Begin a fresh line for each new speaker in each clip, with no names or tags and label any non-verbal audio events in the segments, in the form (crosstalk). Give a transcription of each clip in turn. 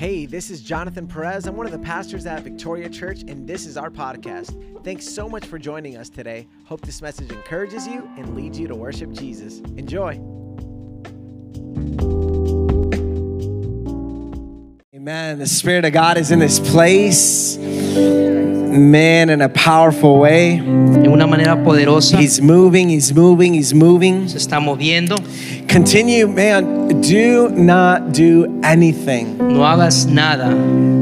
Hey, this is Jonathan Perez. I'm one of the pastors at Victoria Church, and this is our podcast. Thanks so much for joining us today. Hope this message encourages you and leads you to worship Jesus. Enjoy. Amen. The Spirit of God is in this place. Man, in a powerful way.
de una manera poderosa.
He's moving, he's moving, he's moving.
Se está moviendo.
Continue, man. Do not do anything
No hagas nada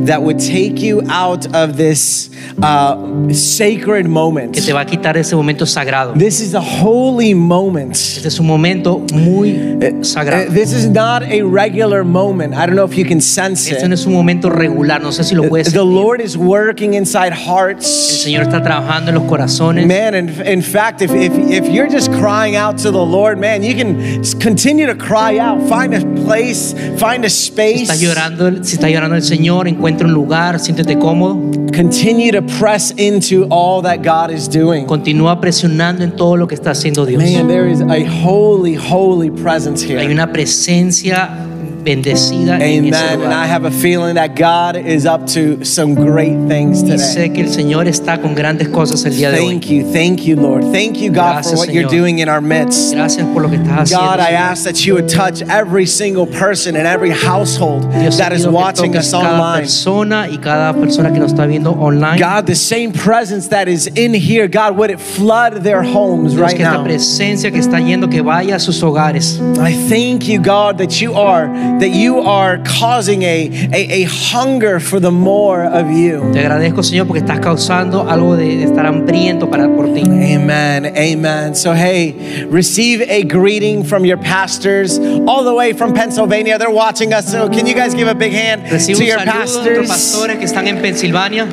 that would take you out of this uh, sacred moment.
que te va a quitar ese momento sagrado.
This is a holy moment.
Este es un momento muy
Uh,
sagrado.
This is not a regular moment. I don't know if you can sense
Este no
it.
es un momento regular. No sé si lo puedes
The
sentir.
Lord is working inside hearts. El.
Señor está trabajando en los corazones.
Man, in, in fact, if, if, if you're just crying out to the Lord, man, you can continue to cry out. Find a place, find a
Si
space.
está llorando, si está llorando el Señor, encuentra un lugar, siéntete cómodo.
Continue to press into all that God is doing.
Continúa presionando en todo lo que está haciendo Dios.
Man, there is a holy, holy presence
Hay
here.
una presencia bendecida en ese
Amen. And I have a feeling that God is up to some great things
Y
today.
sé que el Señor está con grandes cosas el día de hoy.
Thank you. Thank you, Lord. Thank you, God, for
Gracias,
what you're doing in our midst.
Gracias por lo que estás haciendo.
God, I ask that you would touch every single person in every household
Dios
that is watching us
cada
online.
persona y cada persona que nos está viendo online.
God, the same presence that is in here, God, would it flood their homes
Dios,
right
que
now?
presencia que está yendo que vaya a sus hogares.
I thank you, God, that you are that you are causing a, a, a hunger for the more of you.
Te agradezco, Señor, porque estás causando algo de, de estar hambriento para por ti.
Amen. Amen. So, hey, receive a greeting from your pastors all the way from Pennsylvania. They're watching us. So, can you guys give a big hand
Recibe
to your pastors?
pastores que están en Pensilvania.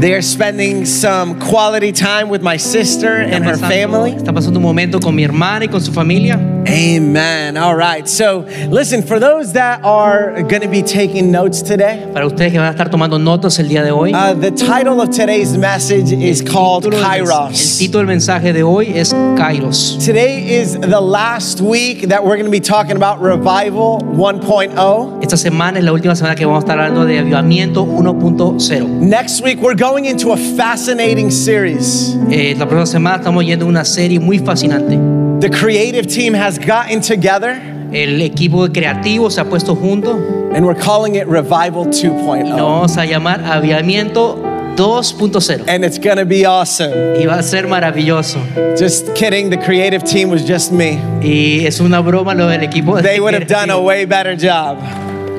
They are spending some quality time with my sister and her family.
Están pasando un momento con mi hermana y con su familia.
Amen. All right. So, listen, for those that are going to be taking notes today,
Para ustedes que van a estar tomando notas el día de hoy.
uh, the title of today's message is called
mens- El
Kairos.
título del mensaje de hoy es Kairos.
Today is the last week that we're going to be talking about Revival 1.0.
Esta semana es la última semana que vamos a estar hablando de avivamiento 1.0.
Next week, we're going into a fascinating series.
Eh, la próxima semana estamos yendo a una serie muy fascinante.
The creative team has gotten together
El equipo creativo se ha puesto junto
and we're calling it Revival
y
2.0.
lo vamos a llamar Avivamiento 2.0.
And it's going to be awesome.
Y va a ser maravilloso.
Just kidding, the creative team was just me.
Y es una broma lo del equipo.
They would have done a way better job.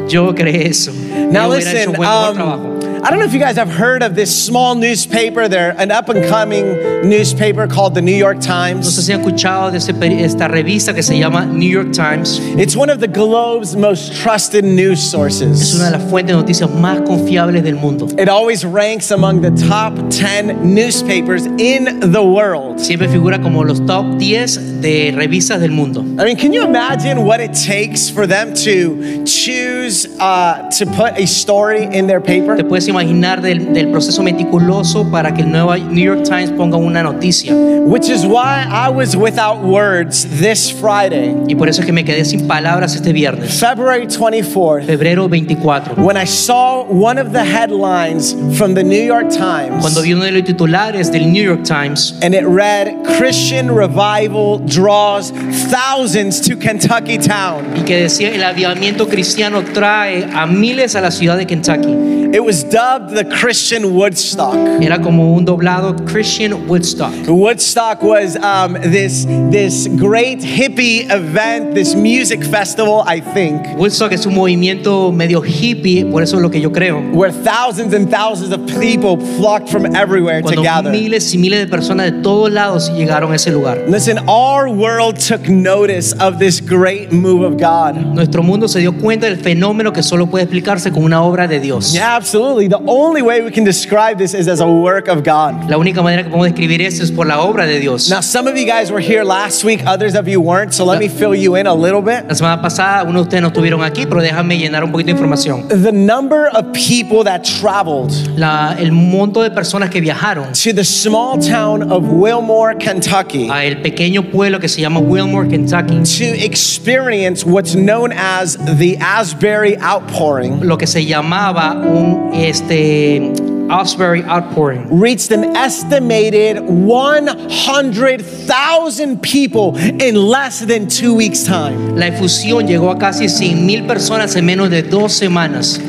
Yo creé eso.
Now
Yo
listen,
un buen mejor trabajo.
um, I don't know if you guys have heard of this small newspaper. They're an up and coming newspaper called the New York
No sé
Times.
si han escuchado de esta revista que se llama New York Times.
It's one of the globe's most trusted news sources.
Es una de las fuentes de noticias más confiables del mundo.
It always ranks among the top 10 newspapers in the world.
Siempre figura como los top 10 de revistas del mundo.
I mean, can you imagine what it takes for them to choose uh, to put a story in their
Te
paper?
puedes imaginar del, del proceso meticuloso para que el nuevo New York Times ponga una noticia.
Which is why I was without words this Friday,
Y por eso es que me quedé sin palabras este viernes,
February 24th.
febrero 24.
When I saw one of the headlines from the New York Times,
Cuando vi uno de los titulares del New York Times
and it read, Christian revival draws thousands to Kentucky town.
y que decía el avivamiento cristiano trae a miles a la ciudad de Kentucky.
It was dubbed the Christian Woodstock.
Era como un doblado Christian Woodstock.
Woodstock was um, this, this great hippie event, this music festival, I think,
Woodstock es un movimiento medio hippie, por eso es lo que yo creo.
where thousands and thousands of people flocked from everywhere to
Cuando
gather.
miles y miles de personas de todos lados llegaron a ese lugar.
Listen, our world took notice of this great move of God.
Nuestro mundo se dio cuenta del fenómeno que solo puede explicarse con una obra de Dios.
Yeah, absolutely. The only way we can describe this is as a work of God.
La única manera que podemos describir eso es por la obra de Dios.
Now, some of you guys were here last week, others of you weren't, so let me fill you in a little bit.
La semana pasada, uno de ustedes no estuvieron aquí, pero déjame llenar un poquito de información.
The number of people that traveled
La- el monto de personas que viajaron
to the small town of Wilmore, Kentucky,
a el pequeño pueblo que se llama Wilmore, Kentucky,
to experience what's known as the Asbury outpouring
lo que se llamaba un este Asbury Outpouring.
reached an estimated 100,000 people in less than two weeks' time.
La efusión llegó a casi 100 mil personas en menos de dos semanas.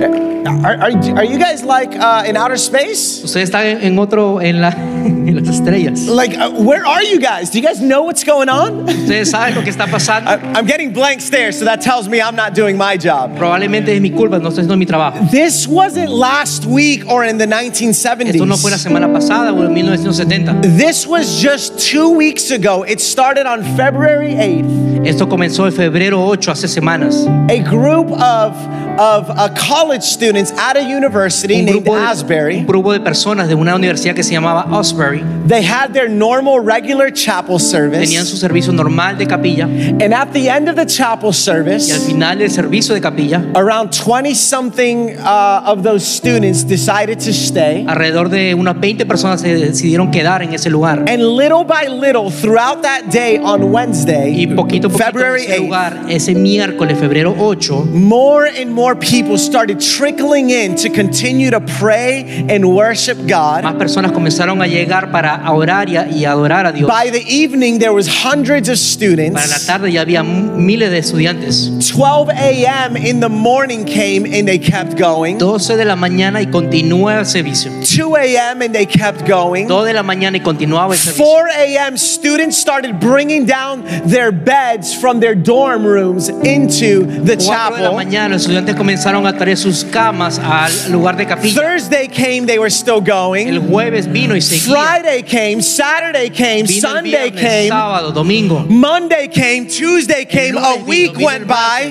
Eh, Are, are, are you guys like uh, in outer space?
Ustedes están en otro, en, la, (laughs) en las estrellas.
Like, uh, where are you guys? Do you guys know what's going on?
Ustedes (laughs) saben lo que está pasando.
I, I'm getting blank stares, so that tells me I'm not doing my job.
Probablemente es mi culpa, no estoy haciendo mi trabajo.
This wasn't last week or in the 1970s.
Esto no fue la
1970s.
semana pasada o en 1970.
This was just two weeks ago. It started on February 8th.
Esto comenzó en febrero 8, hace semanas.
A group of, of uh, college students at a university
Un
named
de,
Asbury.
un grupo de personas de una universidad que se llamaba Asbury
They had their normal, regular chapel
tenían su
service.
servicio normal de capilla
And at the end of the chapel
y al
service,
final del servicio de capilla,
around 20 something uh, of those students decided to stay.
alrededor de unas 20 personas se decidieron quedar en ese lugar.
And little by little, throughout that day on Wednesday,
Y poquito poquito en
February
ese
8th,
lugar, ese miércoles, febrero 8,
more and more people started trickling in to continue to pray and worship God.
más personas comenzaron a llegar para orar y, adorar a Dios.
By the evening, there was hundreds of students.
Para la tarde ya había miles de estudiantes.
12 a.m. in the morning came and they kept going.
12 de la mañana y continúa el servicio.
2 a.m. and they kept going.
2 de la mañana y continuaba el servicio.
4 a.m. students started bringing down their beds from their dorm rooms into the
4 de la
chapel.
mañana los estudiantes comenzaron a traer sus camas al lugar de capilla.
Thursday came, they were still
El
going.
jueves vino y seguía.
Friday came, Saturday came,
Vino el
Sunday
viernes,
came,
sábado, domingo.
Monday came, Tuesday came, a week
vino
went
el
by,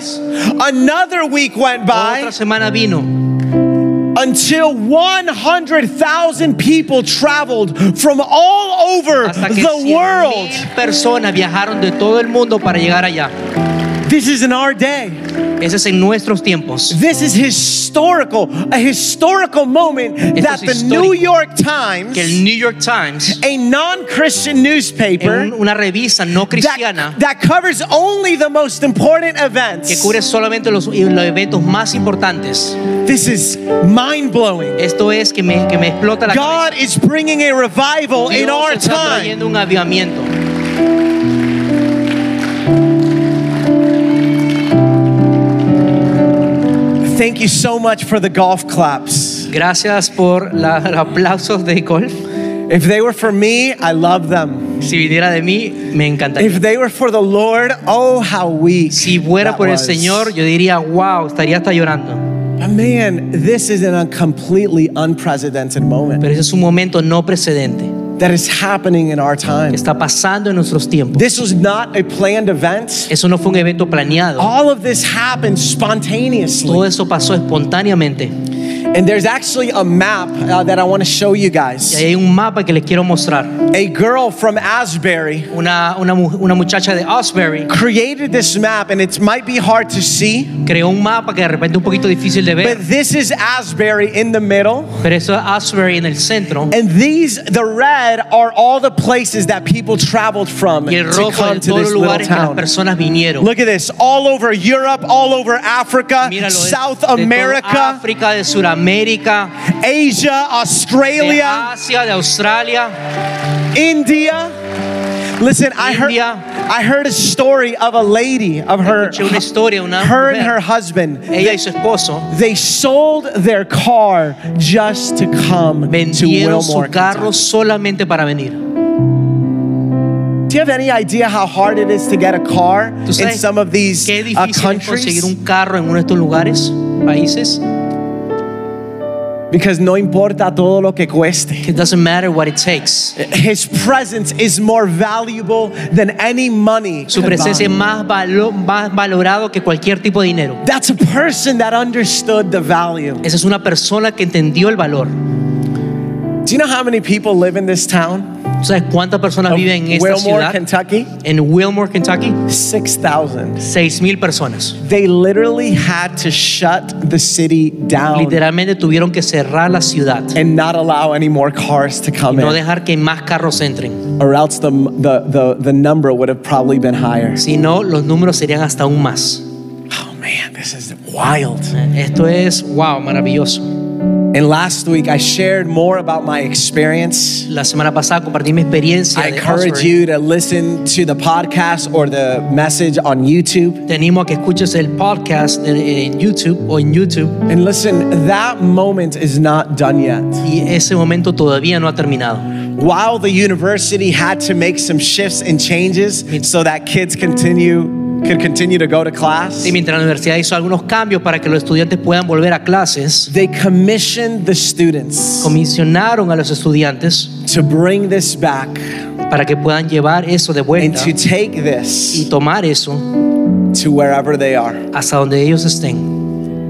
another week went by
Otra semana vino.
until 100,000 people traveled from all over
Hasta que
the
100,000
world.
personas viajaron de todo el mundo para llegar allá.
This is in our day.
Ese es en nuestros tiempos.
This is historical, a historical moment that the New. York Times,
Que el New York Times,
a non-Christian newspaper,
un- una revista no cristiana,
that, that covers only the most important
que
events.
cubre solamente los, los eventos más importantes.
This is mind blowing.
Esto es que me, que me explota la
God is bringing a revival
cabeza.
in our
está
time.
un avivamiento.
Thank you so much for the golf claps.
Gracias por la- los aplausos de golf.
If they were for me, I love them.
Si viniera de mí, me encantaría.
If they were for the Lord, oh, how weak.
Si fuera por el. Señor, yo diría, wow, estaría hasta llorando.
But man, this is a completely unprecedented moment
Pero ese es un momento no precedente
that is happening in our time.
está pasando en nuestros tiempos.
This was not a planned event.
Eso no fue un evento planeado.
All of this happened spontaneously.
Todo eso pasó espontáneamente.
And there's actually a map uh, that I want to show you
Y
guys.
hay un mapa que les quiero mostrar.
A girl from Asbury
Una, una, una muchacha de Asbury
created this map, and it might be hard to see,
creó un mapa que de repente un poquito difícil de ver.
but this is Asbury in the middle.
Pero eso es Asbury en el centro.
And these, the red, are all the places that people traveled from
Y
to come to this little town.
personas vinieron.
Look at this, all over Europe, all over Africa,
Míralo,
South
de
America,
África, de Sudamérica,
Asia,
de
Australia,
Asia, de Australia.
India. Listen, I heard, I heard a story of a lady, of her,
historia,
her and her husband.
ella y su esposo
They sold their car just to come to
vendieron su carro solamente para venir.
Do you have any idea how hard it is to get a car
¿Tú
in some of these uh,
difícil es conseguir
countries?
un carro en uno de estos lugares, países?
Because no importa todo lo que cueste.
It doesn't matter what it takes.
His presence is more valuable than any money.
Su
could
presencia es
buy.
más, valo- más valorado que cualquier tipo de dinero.
That's a person that understood the value.
Esa es una persona que entendió el valor.
Do you know how many people live in this town?
¿Sabes cuántas personas viven en esta
Wilmore,
ciudad?
Kentucky?
En Wilmore, Kentucky,
6,000.
6 mil personas.
They literally had to shut the city down
Literalmente tuvieron que cerrar la ciudad
and not allow any more cars to come
no
in,
dejar que más carros entren.
or else the, the, the, the number would have probably been higher.
Si no, los números serían hasta aún más.
Oh man, this is wild.
Esto es, wow, maravilloso.
And last week I shared more about my experience.
La semana pasada compartí mi experiencia.
I encourage you to listen to the podcast or the message on YouTube.
Te animo a que escuches el podcast en, en YouTube o en YouTube.
And listen, that moment is not done yet.
Y ese momento todavía no ha terminado.
While the university had to make some shifts and changes so that kids continue could continue to go to class,
Y mientras la universidad hizo algunos cambios para que los estudiantes puedan volver a clases,
they commissioned the students
comisionaron a los estudiantes
to bring this back
para que puedan llevar eso de vuelta and
to take this y
tomar eso
to wherever they are.
hasta donde ellos estén.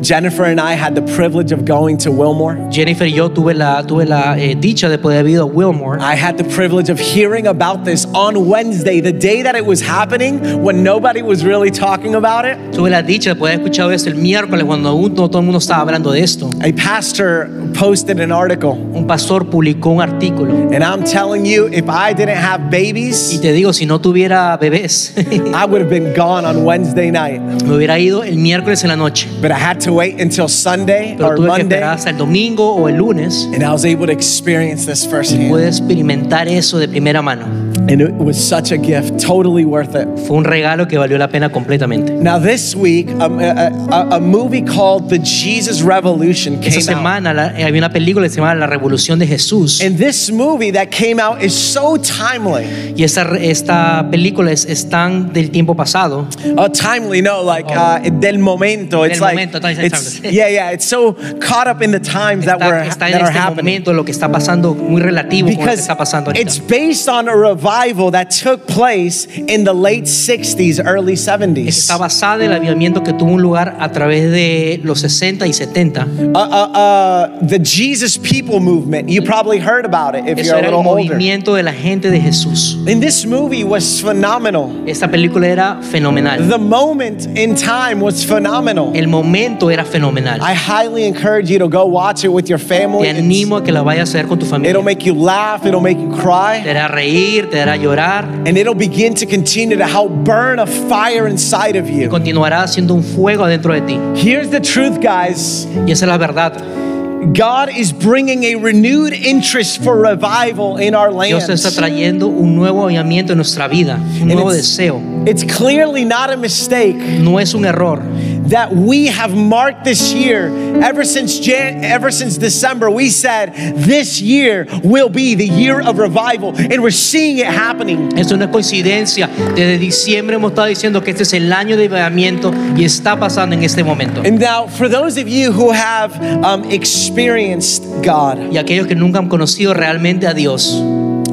Jennifer and I had the privilege of going to Wilmore.
Jennifer y yo tuve la, tuve la eh, dicha de poder haber ido a Wilmore.
I had the privilege of hearing about this on Wednesday, the day that it was happening when nobody was really talking about it.
Tuve la dicha de poder haber escuchado eso el miércoles cuando aún no todo el mundo estaba hablando de esto.
A pastor posted an article,
Un pastor publicó un artículo
and I'm telling you, if I didn't have babies, y
te digo, si no tuviera bebés, (laughs)
I would have been gone on Wednesday night.
me hubiera ido el miércoles en la noche.
But I had to wait until Sunday
Pero
or
tuve que
Monday,
esperar hasta el domingo o el lunes.
and I was able to experience this firsthand.
Pude experimentar eso de primera mano.
And it was such a gift, totally worth it.
Fue un regalo que valió la pena completamente.
Now, this week, um, a, a, a movie called The Jesus Revolution came out.
semana la- eh, había una película que se llama La Revolución de Jesús.
And this movie that came out is so timely.
Y esta, esta película es, es tan del tiempo pasado.
Uh, timely, no, like uh, del momento. It's
Del
like,
momento, está-
it's, yeah, yeah. It's so caught up in the times that were
Está, está en
that are
este
happening.
momento lo que está pasando, muy relativo con lo que está pasando ahorita.
it's based on a revival that took place in the late 60s, early 70s.
Está basada en el avivamiento que tuvo un lugar a través de los 60 y 70.
Uh, uh, uh, the Jesus People movement. You probably heard about it if
Eso
you're a
era el
little older.
movimiento de la gente de Jesús.
And this movie was phenomenal.
Esta película era fenomenal.
The moment in time was phenomenal.
El momento era fenomenal.
I highly encourage you to go watch it with your family.
Te animo a que la vayas a ver con tu familia.
It'll make you laugh, it'll make you cry.
Te hará reír, te hará llorar.
and it'll begin to continue to help burn a fire inside of you.
Continuará haciendo un fuego adentro de ti.
Here's the truth, guys
Y esa es la verdad.
God is bringing a renewed interest for revival in our land.
Dios está trayendo un nuevo avivamiento en nuestra vida, un nuevo deseo.
It's clearly not a mistake
No es un error.
That we have marked this year ever since Jan- ever since December. We said this year will be the year of revival, and we're seeing it happening.
Esto no es coincidencia. Desde diciembre hemos estado diciendo que este es el año de avivamiento y está pasando en este momento.
And now, for those of you who have um, experienced God,
Y aquellos que nunca han conocido realmente a Dios,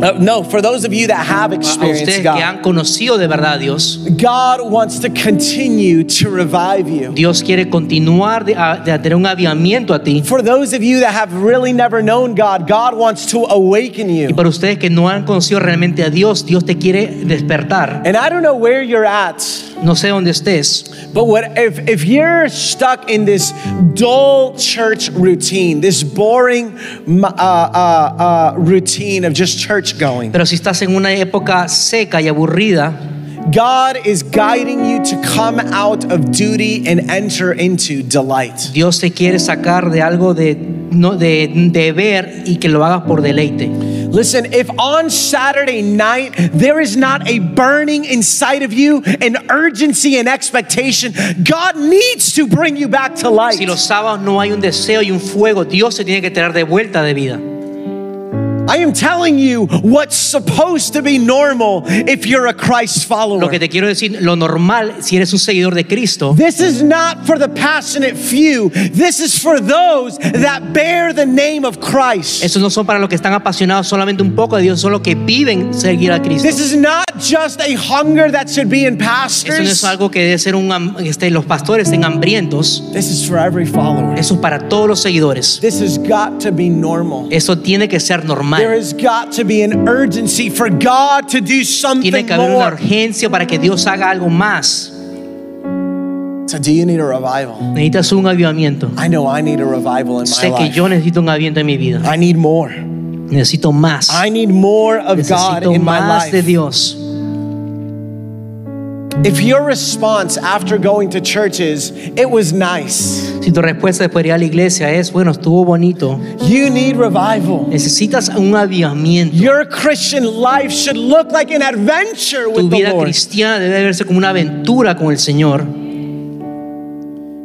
uh, no, for those of you that have
a
experienced
ustedes que
God,
han conocido de verdad a Dios,
God wants to continue to revive you.
Dios quiere continuar de, de tener un avivamiento a ti.
For those of you that have really never known God, God wants to awaken you.
Y para ustedes que no han conocido realmente a Dios, Dios te quiere despertar.
And I don't know where you're at,
No sé dónde estés,
but what if, if you're stuck in this dull church routine, this boring uh, uh, uh, routine of just church going,
pero si estás en una época seca y aburrida,
God is guiding you to come out of duty and enter into delight.
Dios te quiere sacar de algo de, no, de deber y que lo hagas por deleite.
Listen, if on Saturday night there is not a burning inside of you, an urgency and expectation, God needs to bring you back to life.
Si los sábados no hay un deseo y un fuego, Dios se tiene que traer de vuelta de vida.
I am telling you what's supposed to be normal if you're a Christ follower.
Lo que te quiero decir, lo normal si eres un seguidor de Cristo,
This is not for the passionate few. This is for those that bear the name of Christ.
esos no son para los que están apasionados solamente un poco de Dios, son los que viven seguir a Cristo.
This is not just a hunger that should be in pastors.
Eso no es algo que debe ser un, este, los pastores en hambrientos.
This is for every follower.
Eso es para todos los seguidores.
This has got to be normal.
Eso tiene que ser
There
normal.
has got to be an urgency for God to do something Tiene
que haber una urgencia para que Dios haga algo más.
So, do you need a revival?
Necesitas un avivamiento.
I know I need a revival in my
Sé que
life.
yo necesito un avivamiento en mi vida.
I need more.
Necesito más.
I need more of God
Necesito
in my
más de. Dios.
If your response after going to churches, it was nice.
Si tu respuesta después de ir a la iglesia es, bueno, estuvo bonito,
You need revival.
necesitas un avivamiento.
Your Christian life should look like an adventure
Tu
with the
vida
Lord.
cristiana debe verse como una aventura con el Señor.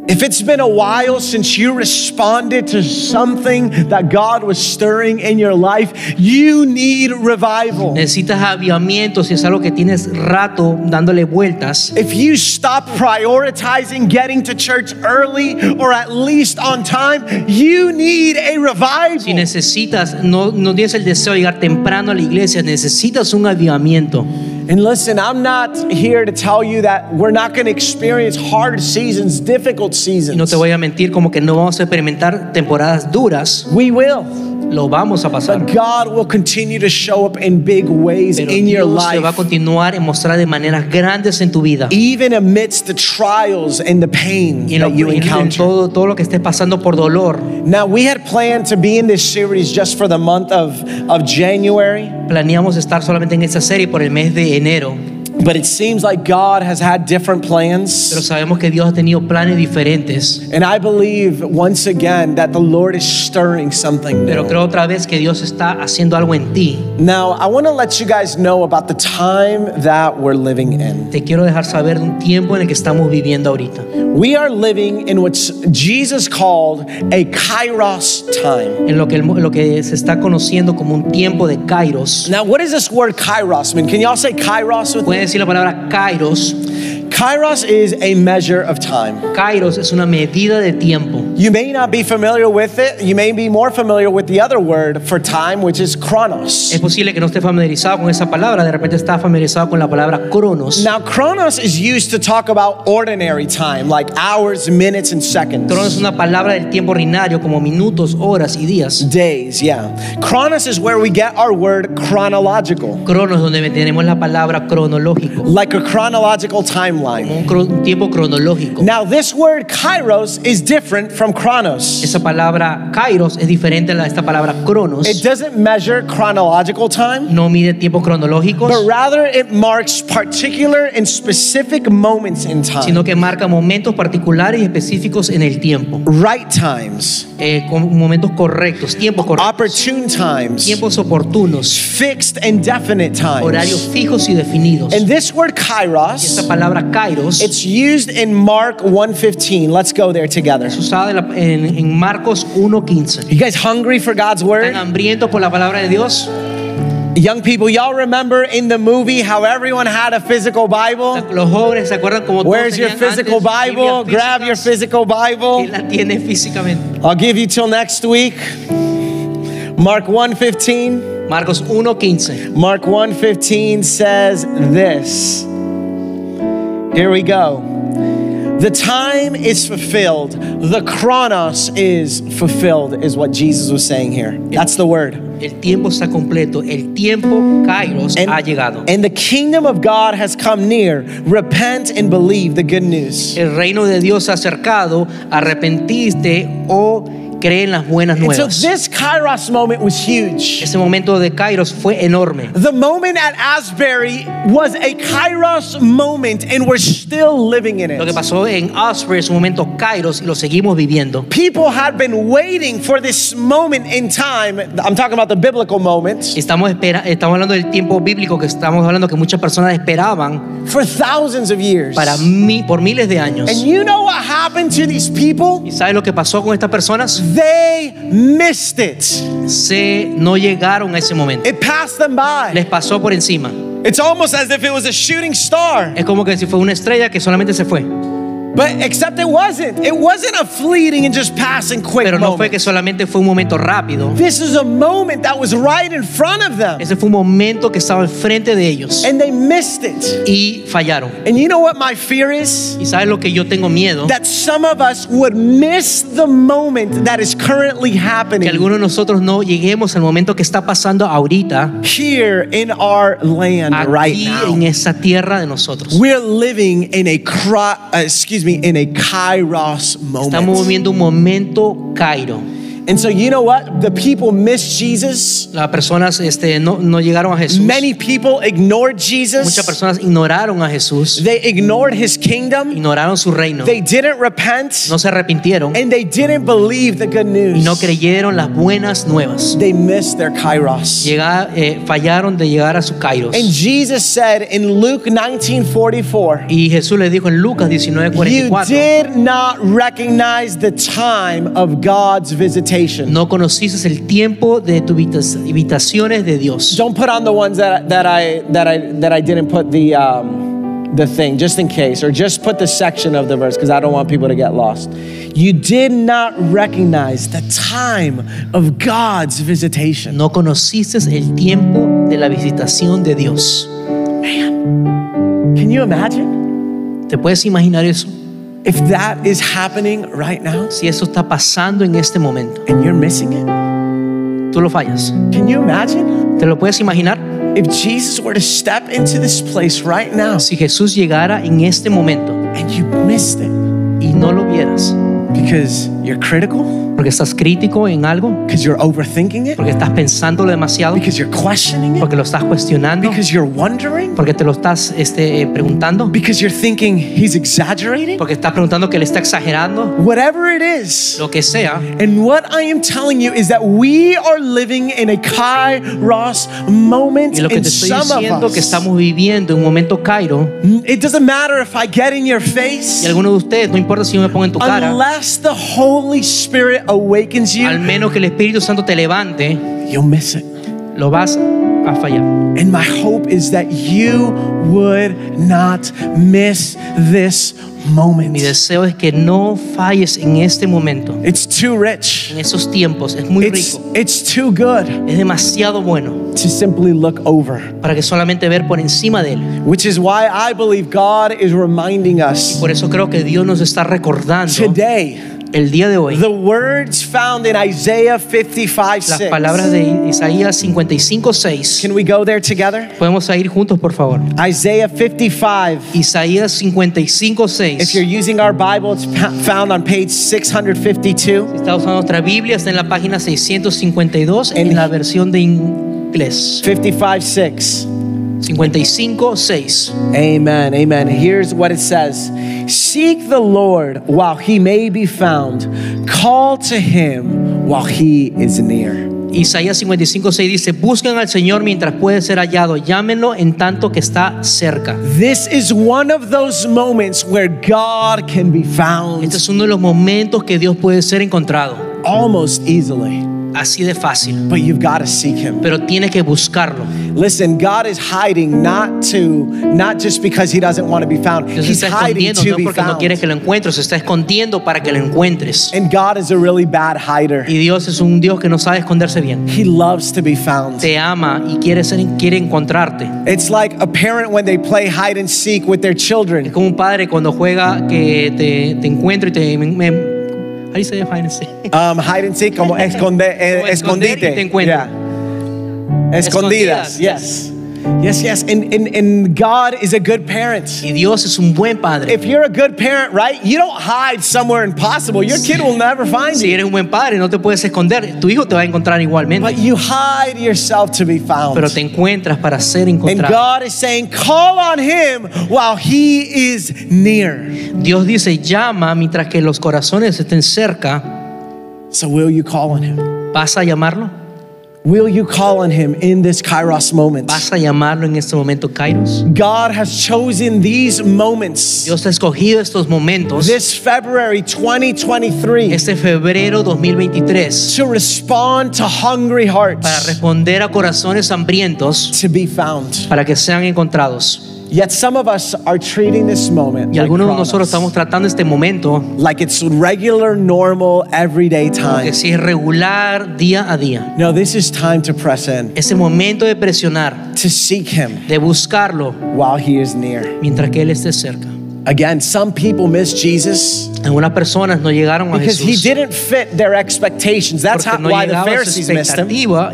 If it's been a while since you responded to something that God was stirring in your life, you need revival.
Necesitas avivamiento si es algo que tienes rato dándole vueltas.
If you stop prioritizing getting to church early or at least on time, you need a
Si
revival.
necesitas, no, no tienes el deseo de llegar temprano a la iglesia, necesitas un avivamiento.
And listen, I'm not here to tell you that we're not going to experience hard seasons, difficult
seasons. no te voy a mentir como que no vamos a experimentar temporadas duras,
We will.
Lo vamos a pasar.
But God will continue to show up in big ways
Pero
in your
Dios te va a
life,
continuar a mostrar de maneras grandes en tu vida.
even amidst the trials and the pain
Y en, lo-
that you
en- en
encounter.
todo, todo lo que estés pasando por dolor.
Now, we had planned to be in this series just for the month of, of January,
Planeamos estar solamente en esta serie por el mes de enero,
but it seems like God has had different plans.
pero sabemos que Dios ha tenido planes diferentes.
And I believe once again that the Lord is stirring something
Pero creo otra vez que Dios está haciendo algo en ti.
Now, I want to let you guys know about the time that we're living in.
Te quiero dejar saber de un tiempo en el que estamos viviendo ahorita.
We are living in what Jesus called a kairos time.
En lo que, el- lo que se está conociendo como un tiempo de kairos.
Now, what does this word kairos mean? Can y'all say kairos with me?
Decir la palabra kairos.
Kairos is a measure of time.
Kairos es una medida de tiempo.
You may not be familiar with it. You may be more familiar with the other word for time, which is chronos.
Es posible que no esté familiarizado con esa palabra, de repente está familiarizado con la palabra cronos.
Now, chronos is used to talk about ordinary time, like hours, minutes, and seconds.
Cronos es una palabra del tiempo ordinario como minutos, horas y días.
Days, yeah. Chronos is where we get our word chronological,
Cronos donde tenemos la palabra cronológico,
like a chronological timeline.
un, cro- un tiempo cronológico.
Now, this word kairos is different from chronos.
Esa palabra kairos es diferente a esta palabra cronos.
It doesn't measure chronological time,
No mide tiempos cronológicos,
but rather it marks particular and specific moments in time.
sino que marca momentos particulares y específicos en el tiempo.
Right times,
Eh, con momentos correctos, tiempos correctos,
opportune times,
tiempos oportunos,
fixed and definite times.
horarios fijos y definidos.
And this word kairos.
Esta palabra kairos
it's used in Mark 1:15. Let's go there together.
es usada la- en- en Marcos 1.15.
You guys hungry for God's word?
¿Están hambrientos por la palabra de Dios?
Young people, y'all remember in the movie how everyone had a physical Bible?
Los jóvenes se acuerdan como todos
Where's your physical Bible? Grab your physical Bible.
La tiene físicamente?
I'll give you till next week. Mark 1:15.
Marcos 1.15.
Mark 1:15 says this. Here we go. The time is fulfilled. The chronos is fulfilled is what Jesus was saying here. That's the word.
El tiempo está completo. El tiempo, Kairos,
And,
ha llegado.
and the kingdom of God has come near. Repent and believe the good news.
El reino de Dios ha acercado. Arrepentiste o cree en las buenas
And so this Kairos moment was huge.
Ese momento de Kairos fue enorme.
The moment at Asbury was a Kairos moment, and we're still living in it.
Lo que pasó en Asbury es un momento Kairos y lo seguimos viviendo.
People had been waiting for this moment in time. I'm talking about the biblical moments
Estamos, espera, estamos hablando del tiempo bíblico que estamos hablando que muchas personas esperaban
for thousands of years.
para mi- por miles de años.
And you know what happened to these people?
¿Y sabes lo que pasó con estas personas?
They missed it.
se no llegaron a ese momento.
It passed them by.
Les pasó por encima.
It's almost as if it was a shooting star.
Es como que si fue una estrella que solamente se fue.
But except it wasn't. It wasn't a fleeting and just passing quick
Pero no fue
moment.
que solamente fue un momento rápido.
This is a moment that was right in front of them.
Ese fue un momento que estaba al frente de ellos
And they missed it.
y fallaron.
And you know what my fear is?
¿Y sabes lo que yo tengo miedo?
That some of us would miss the moment that is currently happening.
Que algunos de nosotros no lleguemos al momento que está pasando ahorita
here in our land right
aquí
now.
en esa tierra de nosotros.
We're living in a uh, excuse me in a kairos moment.
Estamos viviendo un momento Cairo.
And so you know what? The people missed Jesus.
Las personas este, no, no llegaron a Jesús.
Many people ignored Jesus.
Muchas personas ignoraron a Jesús,
They ignored his kingdom.
ignoraron su reino,
They didn't repent
no se arrepintieron
and they didn't believe the good
y no
news.
creyeron las buenas nuevas.
They missed their kairos.
Llega- eh, fallaron de llegar a su Kairos.
And Jesus said in Luke 19:44,
Y Jesús le dijo en Lucas 19:44.
You did not recognize the time of God's visitation.
No conociste el tiempo de tus invitaciones de Dios.
Don't put on the ones that, that I that I that I didn't put the um, the thing just in case, or just put the section of the verse because I don't want people to get lost. You did not recognize the time of God's visitation.
No conociste el tiempo de la visitación de Dios.
Man, Can you imagine
¿Te puedes imaginar eso?
If that is happening right now
Si eso está pasando en este momento,
and you're missing it?
tú lo fallas.
Can you imagine
¿Te lo puedes imaginar?
if Jesus were to step into this place right now
Si Jesús llegara en este momento
and you missed it
y no lo vieras,
because you're critical,
porque estás crítico en algo,
because you're overthinking it,
porque estás pensándolo demasiado,
because you're questioning it,
porque lo estás cuestionando,
because you're wondering,
porque te lo estás este, eh, preguntando,
because you're thinking he's exaggerating,
porque estás preguntando que le está exagerando,
whatever it is.
lo que sea.
And what I am telling you is that we are living in a kairos moment
Y lo que te estoy diciendo que estamos viviendo un momento Cairo,
It doesn't matter if I get in your
y
face
algunos de ustedes, no importa si yo me pongo en tu cara,
unless the Holy Spirit awakens you, al
menos que el Espíritu Santo te levante,
you'll miss it.
lo vas a fallar.
And my hope is that you would not miss this moment.
Mi deseo es que no falles en este momento,
It's too rich.
en esos tiempos. Es muy
It's,
rico,
it's too good
es demasiado bueno
to simply look over.
para que solamente ver por encima de él.
Which is why I believe God is reminding us
Por eso creo que Dios nos está recordando
today
el día de hoy
the words found in Isaiah 55
las
6.
palabras de Isaías 55, 6.
Can we go there together?
Podemos ir juntos, por favor.
Isaiah 55.
Isaías 55, 6.
If you're using our Bible, it's found on page 652.
Si está usando otra Biblia, está en la página 652
En-
en la versión de inglés.
55 6.
55, 6.
Amen. Amen. Here's what it says Seek the Lord while he may be found, call to him while he is near.
Isaías 55, 6 dice, busquen al Señor mientras puede ser hallado, llámenlo en tanto que está cerca.
This is one of those moments where God can be found
Este es uno de los momentos que Dios puede ser encontrado,
almost easily,
así de fácil,
but you've got to seek him.
pero tiene que buscarlo.
Listen, God is hiding not to not just because he doesn't want to be found.
Dios
He's hiding to
no
be
porque no quiere que lo encuentres, se está escondiendo para que lo encuentres.
And God is a really bad hider.
Y Dios es un Dios que no sabe esconderse bien.
He loves to be found.
Te ama y quiere, ser, quiere encontrarte.
It's like a parent when they play hide and seek with their children.
Es como un padre cuando juega que te, te encuentra y te... Me, how do you say hide and seek?
Um, hide and seek, como (laughs) esconde, eh,
te
escondite. Yeah. Escondidas.
Escondidas,
Yes. Yes, yes. yes. And, and, and God is a good parent.
Y Dios es un buen padre.
If you're a good parent, right, you don't hide somewhere impossible. Your kid will never find you.
Si
you.
eres un buen padre, no te puedes esconder. Tu hijo te va a encontrar igualmente.
But you hide yourself to be found.
Pero te encuentras para ser
And
encontrado.
God is saying, call on him while he is near.
Dios dice, llama mientras que los corazones estén cerca.
So will you call on him?
¿Vas a llamarlo?
Will you call on him in this Kairos moment?
¿Vas a llamarlo en este momento Kairos?
God has chosen these moments.
Dios ha escogido estos momentos,
This February 2023
este febrero 2023,
to respond to hungry hearts.
para responder a corazones hambrientos
to be found.
para que sean encontrados.
Yet some of us are treating this moment
Y
like,
algunos de nosotros estamos tratando este momento
like it's regular, normal, everyday time.
que si es regular día a día.
No, this is time to press in,
Ese momento de presionar,
to seek him
de buscarlo
while he is near.
mientras que Él esté cerca.
Again, some people miss Jesus
Algunas personas no llegaron a
because he didn't fit their expectations. That's how,
no
why the
llegaba a su
Pharisees missed him.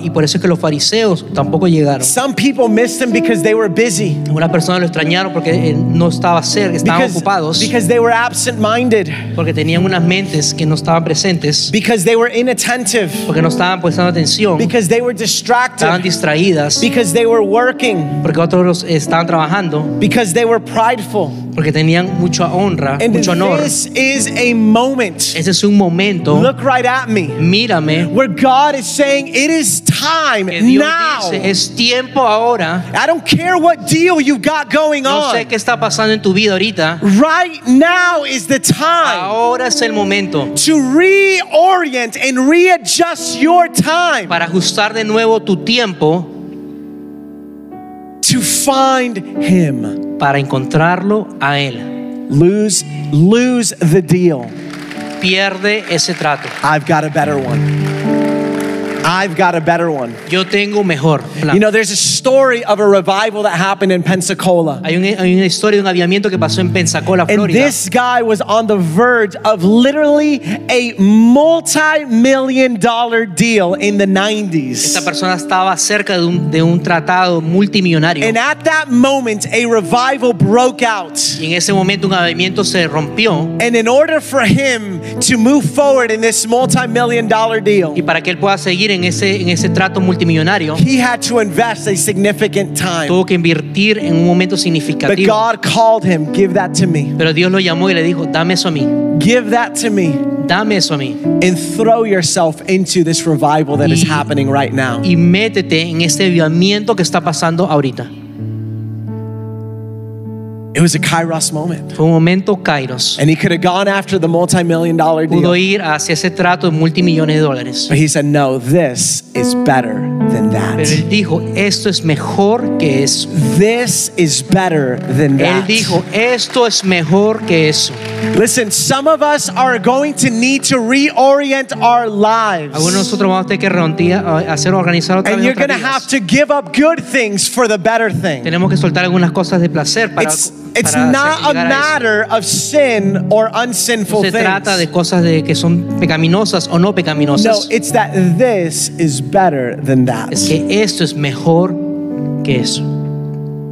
y por eso es que los fariseos tampoco llegaron.
Some people missed him because they were busy,
Algunas personas lo extrañaron porque no estaba cerca, estaban
because,
ocupados,
because they were absent minded,
porque tenían unas mentes que no estaban presentes,
because they were inattentive,
porque no estaban prestando atención,
because they were distracted.
estaban distraídas,
because they were working,
porque otros estaban trabajando,
because they were prideful.
Porque tenían mucha honra,
And
mucho honor.
this is a moment.
Ese es un momento,
Look right at me.
mírame,
Where God is saying, It is time now.
dice, es tiempo ahora.
I don't care what deal you've got going
No sé
on.
qué está pasando en tu vida ahorita.
Right now is the time
Ahora es el momento
to reorient and readjust your time
para ajustar de nuevo tu tiempo
to find Him.
para encontrarlo a Él.
Lose, lose the deal.
Pierde ese trato.
I've got a better one. I've got a better one.
Yo tengo mejor plan.
You know, there's a story of a revival that happened in Pensacola.
hay, un- hay una historia de un aviamiento que pasó en Pensacola,
And this guy was on the verge of literally a multi million dollar deal in the 90s.
Esta
90s.
persona estaba cerca de un, de un tratado multimillonario.
And at that moment, a revival broke out.
y en ese momento un aviamiento se rompió.
And in order for him to move forward in this multi million dollar deal,
Y para que él pueda seguir en ese, en ese trato multimillonario,
he had to invest a significant time.
tuvo que invertir en un momento
But
significativo.
God called him, Give that to me.
Pero Dios lo llamó y le dijo, dame eso a mí,
Give that to me.
dame eso a mí.
And throw yourself into this revival that is
Y-
happening right now.
Y métete en este avivamiento que está pasando ahorita.
It was a Kairos moment.
Fue un momento Kairos.
And he could have gone after the multi million dollar deal.
Pudo ir hacia ese trato de multimillones de dólares.
But he said, No, this is better than that.
Pero él dijo, esto es mejor que eso.
This is better than that.
Él dijo, esto es mejor que eso.
Listen, some of us are going to need to reorient our lives.
Algunos de nosotros vamos a tener que hacer organizar otra
And you're going to have to give up good things for the better thing.
Tenemos que soltar algunas cosas de placer para,
It's, not a matter of sin or
No
unsinful
se trata de cosas de que son pecaminosas o no
No, it's that this is better than that.
es que esto es mejor que eso.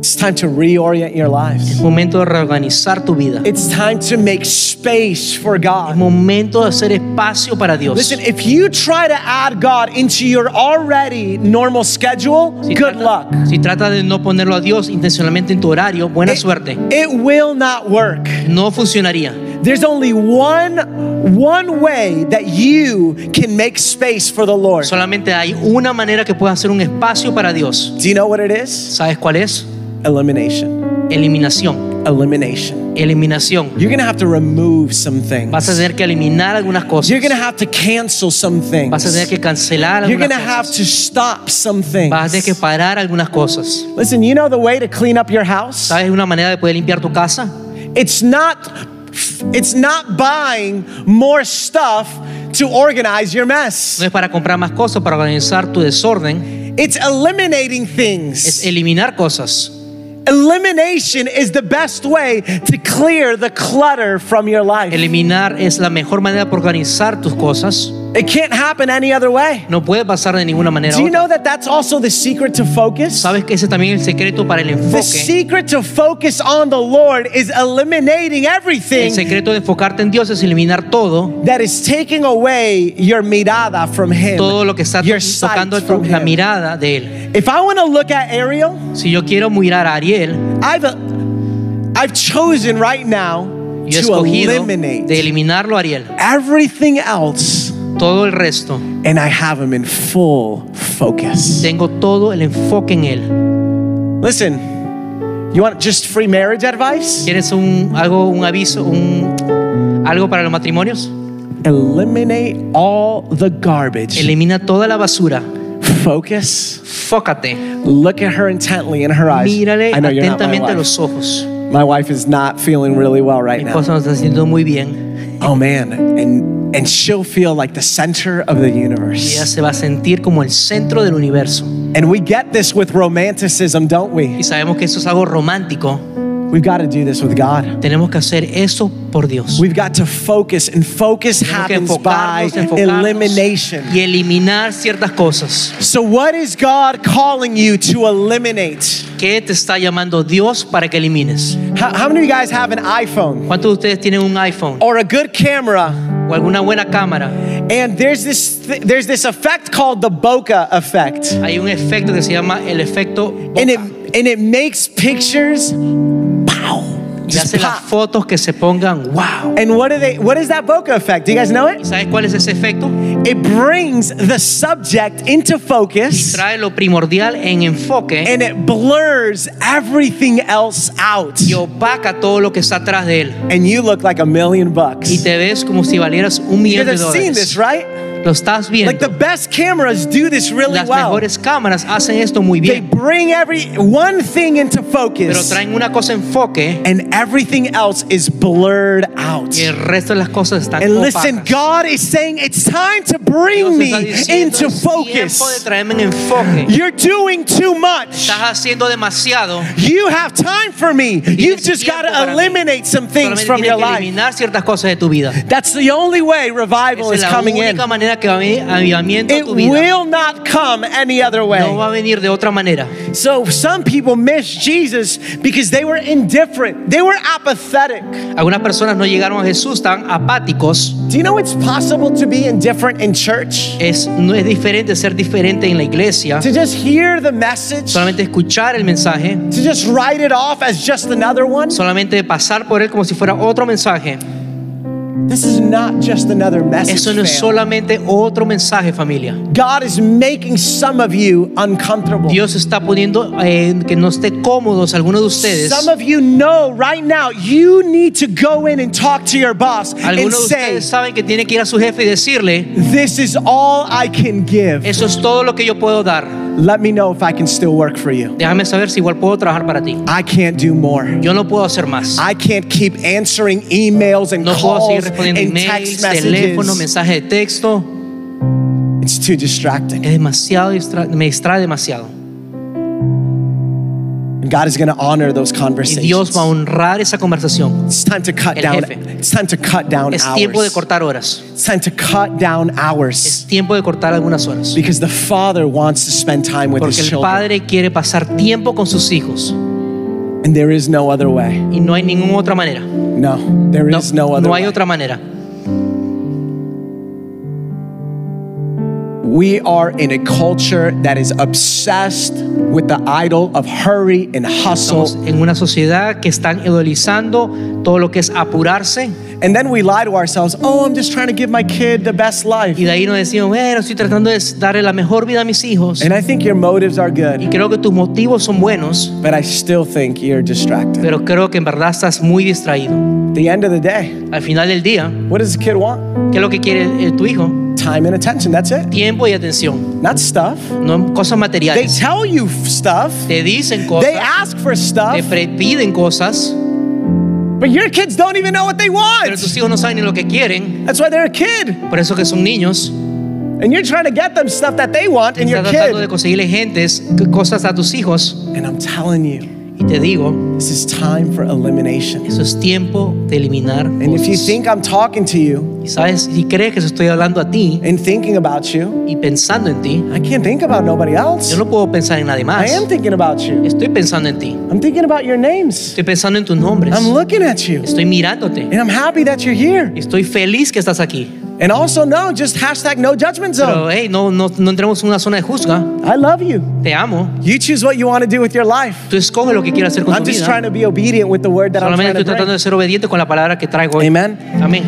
It's time to reorient your lives.
Es momento de reorganizar tu vida.
It's time to make space for God.
Es momento de hacer espacio para Dios.
Listen, if you try to add God into your already normal schedule,
si,
good
trata,
luck.
si trata de no ponerlo a Dios intencionalmente en tu horario, buena
It,
suerte.
it will not work.
No funcionaría.
There's only one one way that you can make space for the Lord.
Solamente hay una manera que puedas hacer un espacio para Dios.
Do you know what it is?
¿Sabes cuál es?
Elimination.
Eliminación.
Elimination.
Eliminación.
You're going to have to remove some things.
Vas a tener que eliminar algunas cosas.
You're going to have to cancel some things.
Vas a tener que cancelar algunas You're
going to have to stop some things.
Vas a tener que parar algunas cosas.
Listen, you know the way to clean up your house?
¿Sabes una manera de poder limpiar tu casa?
It's not it's not buying more stuff to organize your mess.
No es para comprar más cosas, para organizar tu desorden.
It's eliminating things.
Es eliminar cosas.
Elimination is the best way to clear the clutter from your life.
Eliminar es la mejor manera para organizar tus cosas.
It can't happen any other way.
No puede pasar de ninguna manera.
Do you know that that's also the secret to focus?
¿Sabes que ese también es el secreto para el enfoque.
The secret to focus on the Lord is eliminating everything.
El secreto de enfocarte en Dios es eliminar todo,
that is taking away your mirada from Him,
todo lo que está tocando
from
la
Him.
mirada de Él.
If I want to look at Ariel,
Si yo quiero mirar a Ariel,
I've I've chosen right now
yo he
to eliminate
de eliminarlo Ariel,
everything else,
todo el resto,
and I have him in full focus.
Tengo todo el enfoque en Él.
Listen, you want just free marriage advice?
¿Quieres un, algo, un aviso, un, algo para los matrimonios?
Eliminate all the garbage.
Elimina toda la basura.
Focus.
Fócate.
Look at her intently in her eyes.
Mírale
I know you're not my
atentamente a
wife.
los ojos.
My wife is not feeling really well right
Mi
now.
esposa no está sintiendo muy bien.
Oh man, and and she'll feel like the center of the
Y ella
universe.
se va a sentir como el centro del universo.
And we get this with romanticism, don't we?
Y sabemos que eso es algo romántico.
We've got to do this with God.
Tenemos que hacer eso por Dios.
We've got to focus, and focus happens by elimination.
y eliminar ciertas cosas.
So, what is God calling you to eliminate?
¿Qué te está llamando Dios para que elimines?
How, how many of you guys have an iPhone
¿Cuántos de ustedes tienen un iPhone
or a good camera?
O alguna buena cámara?
And there's this th- there's this effect called the bokeh effect,
Hay un efecto que se llama el efecto
and it and it makes pictures, pow,
Y hace las fotos que se pongan wow.
And what do they? What is that bokeh effect? Do you guys know it?
¿Sabes cuál es ese efecto?
It brings the subject into focus, Y
Trae lo primordial en enfoque
and it blurs everything else out,
y opaca todo lo que está atrás de él.
and you look like a million bucks.
Y te ves como si valieras un millón de
have seen this, right?
Lo estás
Like the best cameras do this really
Las
well.
mejores cámaras hacen esto muy bien.
They bring every one thing into focus.
pero
focus,
traen una cosa en enfoque
and everything else is blurred out.
y el resto de las cosas están
And listen. God is saying it's time to bring me into
"Es tiempo de
focus.
traerme en enfoque.
You're doing too much.
Estás haciendo demasiado.
You have time for me. You've just got to eliminate some things from
tienes
your
que
life.
eliminar ciertas cosas de tu vida.
That's the only way revival is coming in.
Única manera que a avivamiento
It
tu vida.
will not come any other way.
No va a venir de otra manera.
So some people miss Jesus because they were indifferent. They were apathetic.
Algunas personas no llegaron a Jesús, están apáticos.
Do you know it's possible to be indifferent in church?
Es, no es diferente ser diferente en la iglesia.
To just hear the message,
Solamente escuchar el mensaje,
to just write it off as just another one?
solamente pasar por él como si fuera otro mensaje.
This is not just another message.
Eso no es solamente otro mensaje, familia.
God is making some of you uncomfortable.
Dios está poniendo eh, que no esté cómodos algunos de ustedes.
Some of you know right now you need to go in and talk to your boss and
Algunos de
say,
ustedes saben que tiene que ir a su jefe y decirle,
This is all I can give.
eso es todo lo que yo puedo dar.
Let me know if I can still work for you.
Déjame saber si igual puedo trabajar para ti.
I can't do more.
Yo no puedo hacer más.
I can't keep answering emails and
No puedo seguir
calls
respondiendo
and
emails,
text
teléfono,
messages.
mensaje de texto.
It's too distracting.
Es demasiado, distra- me distrae demasiado.
God is going to honor those
Y
conversations.
Dios va a honrar esa conversación.
It's time to cut
El
down.
jefe.
It's time to cut down
Es tiempo de cortar horas.
It's time to cut down hours
Es tiempo de cortar algunas horas.
because the Father wants to spend time with
Porque
His
el
children,
Padre quiere pasar tiempo con sus hijos.
and there is no other way.
Y no hay ninguna otra manera.
No, there
No,
is no other
no hay
way.
otra manera.
We are in a culture that is obsessed with the idol of hurry and hustle.
Estamos en una sociedad que están idolizando todo lo que es apurarse.
And then we lie to ourselves, oh, I'm just trying to give my kid the best life.
Y de ahí nos decimos, bueno, estoy tratando de darle la mejor vida a mis hijos.
And I think your motives are good.
Y creo que tus motivos son buenos,
but I still think you're distracted.
pero creo que en verdad estás muy distraído.
The end of the day,
Al final del día,
what does the kid want?
¿qué es lo que quiere eh, tu hijo?
Time and attention, that's it.
Tiempo y atención,
Not stuff.
no cosas materiales.
They tell you stuff,
Te dicen cosas.
they ask for stuff,
te piden cosas,
but your kids don't even know what they want.
pero tus hijos no saben ni lo que quieren.
That's why they're a kid.
Por eso que son niños.
And you're trying to get them stuff that they want, and
Estás
your
tratando de
kid.
conseguirle gentes, cosas a tus hijos.
And I'm telling you,
Y te digo,
this is time for elimination.
eso es tiempo de eliminar
And if you think I'm talking to you
Y sabes, si crees que estoy hablando a ti
and thinking about you,
y pensando en ti,
I can't think about nobody else.
yo no puedo pensar en nadie más.
I am thinking about you.
Estoy pensando en ti.
I'm thinking about your names.
Estoy pensando en tus nombres.
I'm looking at you.
Estoy mirándote.
And I'm happy that you're here.
Estoy feliz que estás aquí.
And also know, just hashtag no judgment
Pero
zone.
hey, no, no, no entremos en una zona de juzga.
I love you.
Te amo.
You choose what you want to do with your life.
Tú escoges lo que quieras hacer con
I'm
tu
just
vida.
trying to be obedient with the word that I'm
Solamente
trying
estoy
to
tratando
bring.
de ser obediente con la palabra que traigo hoy.
Amen.
Amén.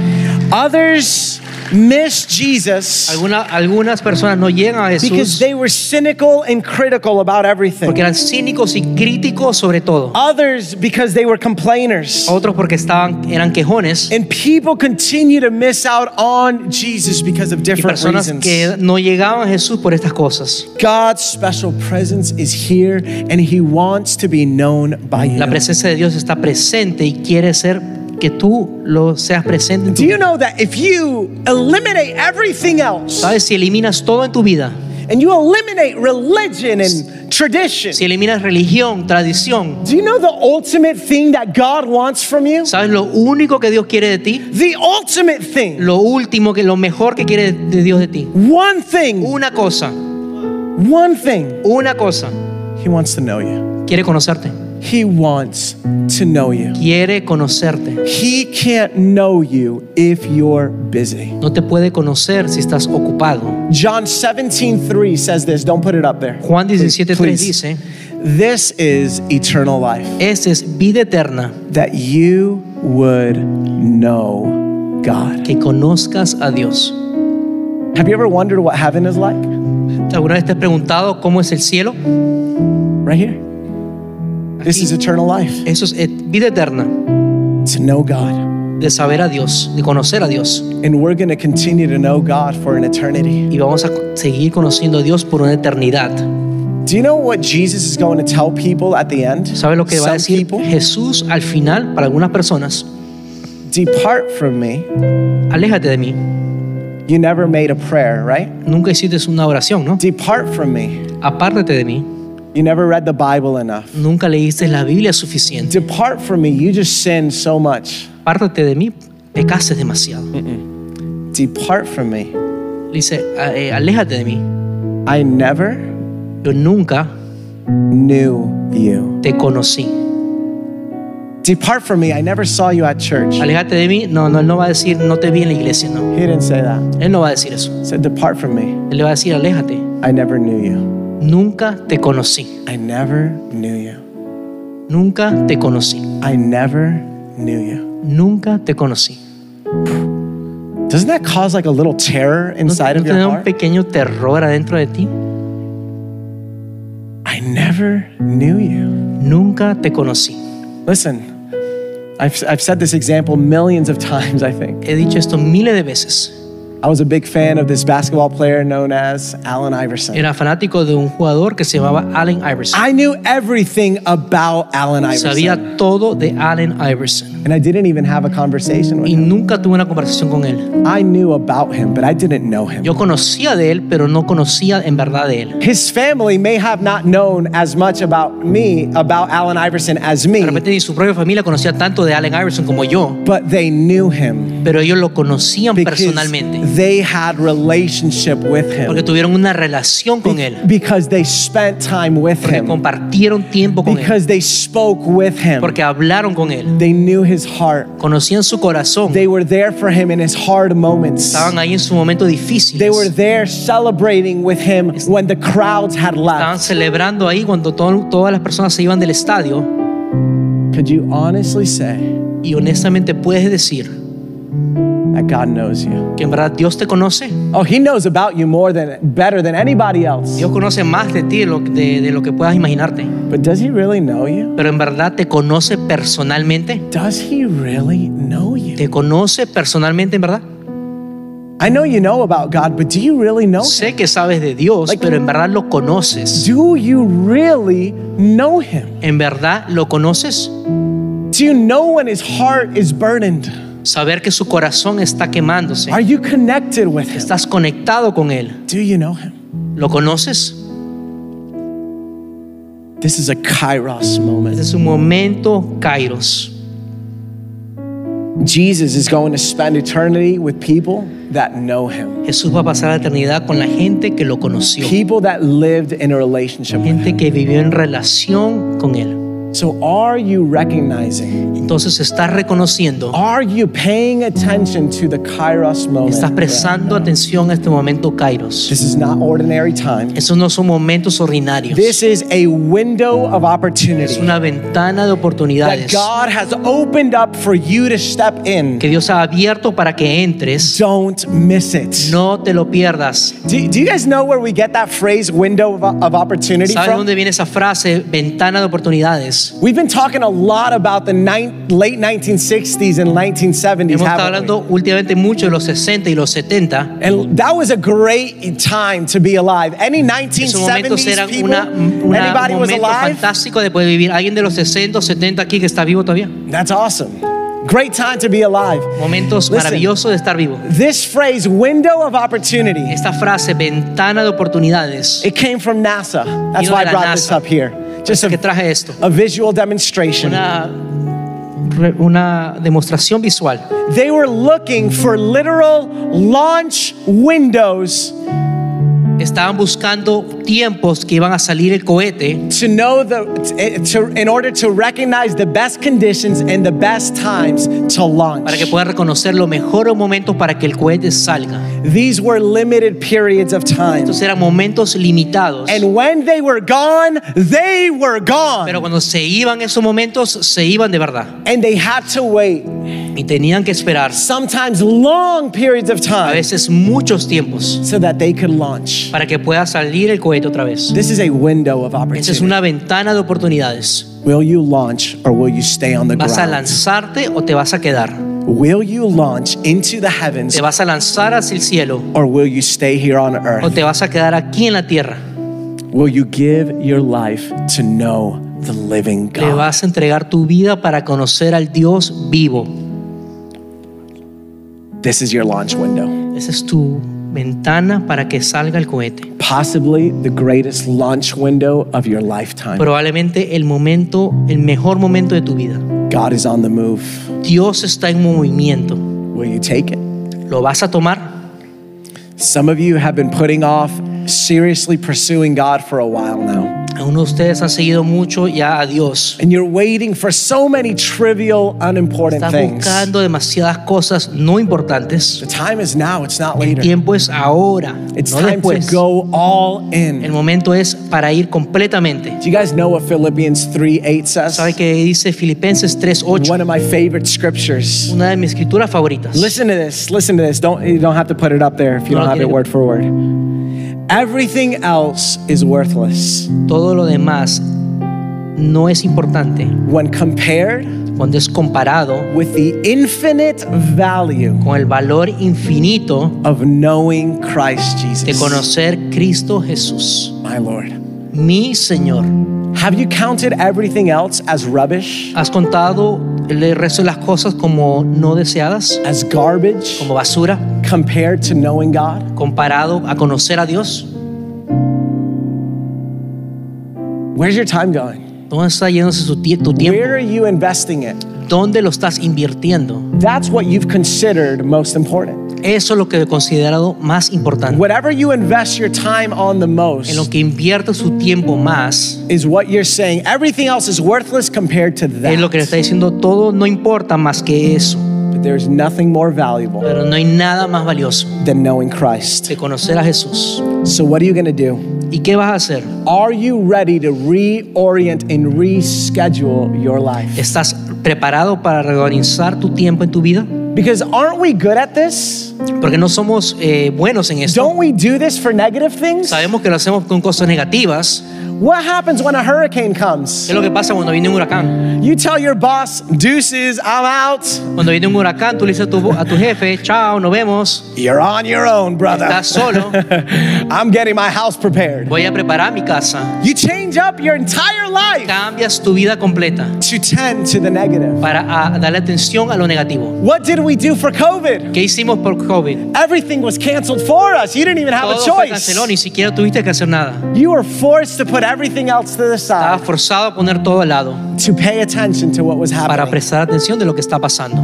Others miss Jesus
Alguna- algunas personas no llegan a
because
Jesús
they were cynical and critical about everything.
porque eran cínicos y críticos sobre todo.
Others because they were complainers.
Otros porque estaban, eran quejones.
And people continue to miss out on Jesus because of
Y
different
personas
reasons.
que no llegaban a Jesús por estas cosas.
God's special presence is here and he wants to be known by you.
La presencia de Dios está presente y quiere ser que tú lo seas presente. en tu
Do you know that if you eliminate everything else
¿Sabes? Si eliminas todo en tu vida,
and you eliminate religion and tradition,
si eliminas religión, tradición,
do you know the ultimate thing that God wants from you?
¿sabes lo único que Dios quiere de ti?
The ultimate thing.
Lo último, que lo mejor que quiere de Dios de ti.
One thing.
Una cosa,
One thing.
una cosa.
He wants to know you.
Quiere conocerte.
He wants to know you.
Quiere conocerte.
He can't know you if you're busy.
No te puede conocer si estás ocupado.
John 17:3 says this. Don't put it up there.
Juan 17:3
Please.
dice,
This is eternal life.
esta es vida eterna,
That you would know God.
que conozcas a Dios.
Have you ever wondered what heaven is like?
¿Alguna vez te has preguntado cómo es el cielo?
Right here. This is eternal life.
Eso es vida eterna,
To know God.
de saber a Dios, de conocer a Dios.
And we're going to continue to know God for an eternity.
Y vamos a seguir conociendo a Dios por una eternidad.
Do you know what Jesus is going to tell people at the end?
¿Sabes lo que va a decir
people,
Jesús al final para algunas personas?
depart from me.
Aléjate de mí.
You never made a prayer, right?
Nunca hiciste una oración, ¿no?
Depart from me.
Apártate de mí.
You never read the Bible enough.
Nunca leíste la Biblia suficiente.
Depart from me. You just sinned so much.
Apártate de mí. Pecaste demasiado.
Depart from me.
Dice, eh, aléjate de mí.
I never
Yo nunca
knew you.
te conocí.
Depart from me. I never saw you at church.
Aléjate de mí. No, no, él no va a decir, no te vi en la iglesia, no.
He didn't say that.
Él no va a decir eso.
He said, Depart from me.
Él le va a decir, aléjate.
I never knew you.
Nunca te conocí.
I never knew you.
Nunca te conocí.
I never knew you.
Nunca te conocí.
Doesn't that cause like a little terror
¿No,
inside
no
of
te
your
da un
heart?
pequeño terror adentro de ti?
I never knew you.
Nunca te conocí.
Listen, I've, I've said this example millions of times, I think.
He dicho esto miles de veces.
I was a big fan of this basketball player known as Allen Iverson.
Era fanático de un jugador que se llamaba Allen Iverson.
I knew everything about Allen Iverson.
Sabía todo de Allen Iverson.
And I didn't even have a conversation with
Y
him.
nunca tuve una conversación con él.
I knew about him, but I didn't know him.
Yo conocía de él, pero no conocía en verdad de él.
His family may have not known as much about me, about Allen Iverson, as me.
De repente su propia familia conocía tanto de Allen Iverson como yo,
but they knew him
pero ellos lo conocían personalmente.
they had relationship with
Porque
him.
tuvieron una relación con él.
Because they spent time with
Porque
him.
compartieron tiempo con él.
Because they spoke with him.
Porque hablaron con él.
They knew his heart.
Conocían su corazón.
They were there for him in his hard moments.
Estaban ahí en su momento difícil.
They were there celebrating with him when the crowds had
Estaban
left.
celebrando ahí cuando to- todas las personas se iban del estadio.
Could you honestly say
Y honestamente puedes decir
that God knows you?
que en verdad Dios te conoce.
Oh, he knows about you more than better than anybody else.
Dios conoce más de ti lo, de- de lo que puedas imaginarte.
But does he really know you?
Pero en verdad te conoce personalmente.
Does he really know you?
Te conoce personalmente en verdad.
I know you know about God, but do you really know him?
Sé que sabes de Dios,
Like-
pero en verdad lo conoces.
Do you really know him?
En verdad lo conoces.
Do you know when his heart is burdened?
Saber que su corazón está quemándose.
Are you connected with him?
Estás conectado con Él.
Do you know him?
¿Lo conoces?
This is a kairos
Este
moment.
es un momento kairos.
Jesus is going to spend eternity with people that know him.
Jesús va a pasar la eternidad con la gente que lo conoció.
People that lived in a relationship with him.
Gente que vivió en relación con Él.
So are you recognizing
Entonces estás reconociendo,
Are you paying attention to the Kairos moment?
estás prestando atención a este momento Kairos.
This is not ordinary time.
Esos no son momentos ordinarios.
This is a window of opportunity.
Es una ventana de
that God has opened up for you to step in.
que Dios ha abierto para que entres.
Don't miss it.
No te lo pierdas.
Do, do you guys know where we get that phrase window of, of opportunity
dónde viene esa frase, ventana de oportunidades?
We've been talking a lot about the nine, late 1960s and 1970s,
Hemos estado
haven't we?
hablando últimamente mucho de los 60 y los 70.
And that was a great time to be alive. Any
Esos momentos
1970s
eran
people?
una, una-
Anybody
un
was
momento
alive?
fantástico de poder vivir. ¿Alguien de los 60 o 70 aquí que está vivo todavía?
That's awesome. Great time to be alive.
Momentos
Listen.
maravillosos de estar vivo.
This phrase, window of opportunity,
Esta frase, ventana de oportunidades,
it came from NASA. That's why I brought this up here. Just
que
a,
traje esto.
a visual demonstration.
Una, una demostración visual.
They were looking for literal launch windows
Estaban buscando tiempos que iban a salir el cohete
to know the to, in order to recognize the best conditions and the best times to launch.
para que puedan reconocer los mejores momentos para que el cohete salga.
These were limited periods of time.
Estos eran momentos limitados.
And when they were gone, they were gone.
Pero cuando se iban esos momentos, se iban de verdad.
And they had to wait
Y tenían que esperar
sometimes long periods of time.
a veces muchos tiempos
so that they could launch.
para que pueda salir el cohete otra vez.
This is a window of opportunity.
Esta es una ventana de oportunidades.
Will you launch or will you stay on the ground?
¿Vas a lanzarte o te vas a quedar?
Will you launch into the heavens
¿Te vas a lanzar hacia el cielo
or will you stay here on earth?
o te vas a quedar aquí en la tierra?
Will you give your life to know the living
Te
God?
vas a entregar tu vida para conocer al Dios vivo.
This is your launch window.
Esa es tu ventana para que salga el cohete.
Possibly the greatest launch window of your lifetime.
Probablemente el momento, el mejor momento de tu vida.
God is on the move.
Dios está en movimiento.
Will you take it?
¿Lo vas a tomar?
Some of you have been putting off seriously pursuing God for a while now.
Algunos de ustedes han seguido mucho ya a Dios.
And you're waiting for so many trivial, unimportant things.
buscando demasiadas cosas no importantes.
The time is now, it's not
El
later.
tiempo es ahora,
It's
no
time to go all
El
in.
momento es para ir completamente.
Do you guys know what Philippians 3 8 says?
¿Sabe qué dice Filipenses 3:8?
One of my favorite scriptures.
Una de mis escrituras favoritas.
Listen to this. Listen to this. Don't you don't have to put it up there if you
No
don't have it word for word. Everything else is worthless
Todo lo demás no es importante
when compared
cuando es comparado
with the infinite value
con el valor infinito
of knowing Christ Jesus.
de conocer Cristo Jesús,
my Lord.
mi Señor.
Have you counted everything else as rubbish,
¿Has contado el resto de las cosas como no deseadas,
as garbage
como basura,
compared to knowing God?
comparado a conocer a Dios?
Where's your time going?
¿Dónde está yéndose su tie- tu tiempo?
Where are you investing it?
¿Dónde lo estás invirtiendo?
That's what you've considered most important.
Eso es lo que he considerado más importante.
Whatever you invest your time on the most
En lo que invierte su tiempo más
is what you're saying. Everything else is worthless compared to that.
es lo que le está diciendo todo no importa más que eso.
But there's nothing more valuable
Pero no hay nada más valioso
than knowing Christ.
que conocer a Jesús.
So, what are you going to do?
¿Y qué vas a hacer?
Are you ready to reorient and reschedule your life?
¿Estás preparado para reorganizar tu tiempo en tu vida?
Because aren't we good at this?
Porque no somos eh, buenos en esto.
Don't we do this for negative things?
Sabemos que lo hacemos con cosas negativas.
What happens when a hurricane
¿Qué
comes?
es lo que pasa cuando viene un huracán?
You tell your boss, deuces, I'm out.
Cuando viene un huracán, tú le dices a tu, a tu jefe, chao, nos vemos.
You're on your own, brother.
Estás solo. (laughs)
I'm getting my house prepared.
Voy a preparar mi casa.
You change up your entire life
Cambias tu vida completa
to tend to the negative.
para a, darle atención a lo negativo.
What did we do for COVID?
¿Qué hicimos por COVID?
Everything was canceled for us. You didn't even have a
Todo fue
choice.
cancelado, ni siquiera tuviste que hacer nada.
You were forced to put everything else to the side
forzado a poner todo al lado
to pay attention to what was
para
happening.
prestar atención de lo que está pasando.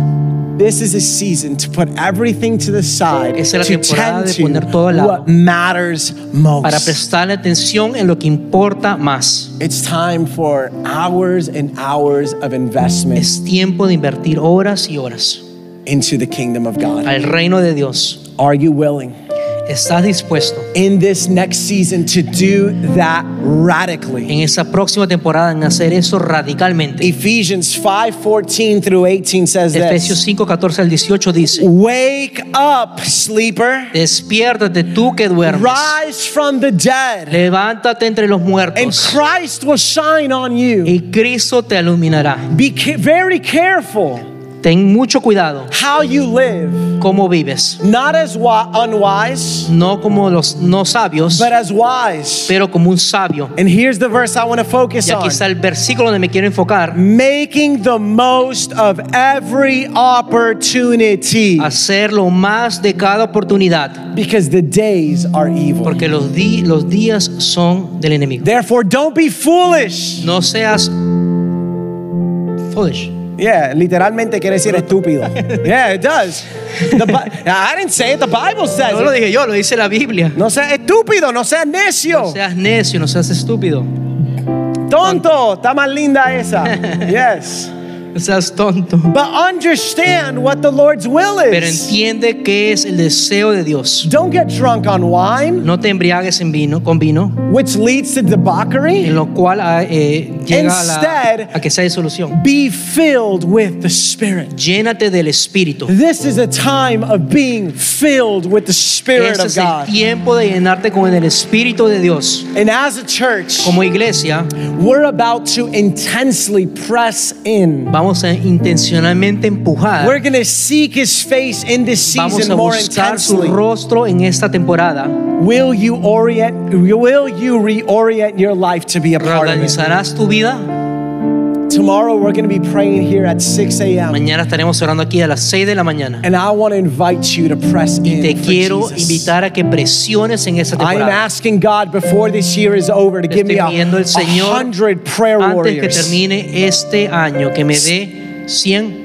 this is a season to put everything to the side
Esa es la
to
temporada
tend
de poner todo al
to
lado.
what matters
para
most.
prestarle atención en lo que importa más.
It's time for hours and hours of investment
Es tiempo de invertir horas y horas
into the kingdom of God.
al reino de Dios.
Are you willing
¿Estás dispuesto
in this next season to do that radically?
en esa próxima temporada en hacer eso radicalmente?
Ephesians 5 14 through 18 says
Efesios
this
5, 14 al 18 dice,
Wake up, sleeper,
despiértate tú que duermes,
rise from the dead,
levántate entre los
and
muertos
Christ will shine on you.
y Cristo te iluminará.
Be ca- very careful
Ten mucho cuidado
how you live,
cómo vives,
not as wi- unwise,
no como los no sabios,
but as wise.
pero como un sabio.
And here's the verse I want to focus
Y aquí
on.
está el versículo donde me quiero enfocar.
Making the most of every opportunity
Hacer lo más de cada oportunidad.
because the days are evil.
Porque los, di- los días son del enemigo.
Therefore, don't be foolish.
No seas foolish.
Yeah, literalmente quiere decir estúpido. Yeah, it does. The Bi- I didn't say it, the Bible says
No lo dije yo, lo dice la Biblia.
No seas estúpido, no seas necio.
No seas necio, no seas estúpido.
Tonto, está más linda esa. (laughs) Yes.
No seas tonto.
But understand what the Lord's will is.
Pero entiende que es el deseo de Dios.
Don't get drunk on wine,
No te embriagues en vino, con vino,
which leads to debauchery.
en lo cual ah, eh, llega a,
Instead-
la, a que sea disolución.
Be filled with the Spirit.
Llénate del Espíritu.
This is a time of being filled with the Spirit
Este
of
es el
God.
tiempo de llenarte con el Espíritu de Dios.
And as a church,
Como iglesia,
we're about to intensely press in.
vamos a intencionalmente empujar.
We're going to seek His face in this
Vamos
season
a
more
buscar su
intensely.
rostro en esta temporada.
Will you orient? Will you reorient your life to be a part of it?
¿Reorganizarás tu vida?
Tomorrow we're going to be praying here at 6 a.m.
Mañana estaremos orando aquí a las 6 de la mañana.
And I want to invite you to press in.
Te quiero invitar a que presiones en esta
I'm
temporada.
asking God before this year is over to give me a,
pidiendo al
a
Señor
hundred prayer
Antes que
warriors.
termine este año, que me dé 100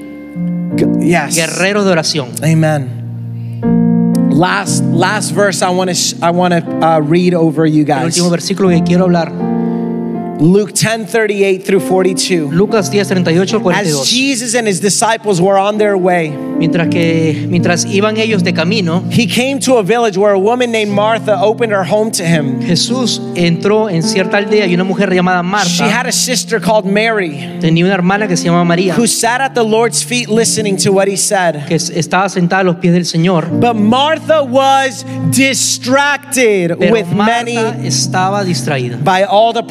Yes.
guerreros de oración.
Amen. Last last verse I want to sh- I want to uh, read over you
El
guys.
último versículo que quiero hablar,
Luke 10:38 through 42.
Lucas 10, 38 al
As Jesus and his disciples were on their way,
Mientras que mientras iban ellos de camino,
he came to a village where a woman named Martha opened her home to him.
Jesús entró en cierta aldea y una mujer llamada
Martha.
She
had a sister called Mary
tenía una hermana que se llama María,
who sat at the Lord's feet listening to what he said.
que estaba sentada a los pies del Señor.
But Martha was distracted
Pero
with many
Marta estaba distraída.
by all the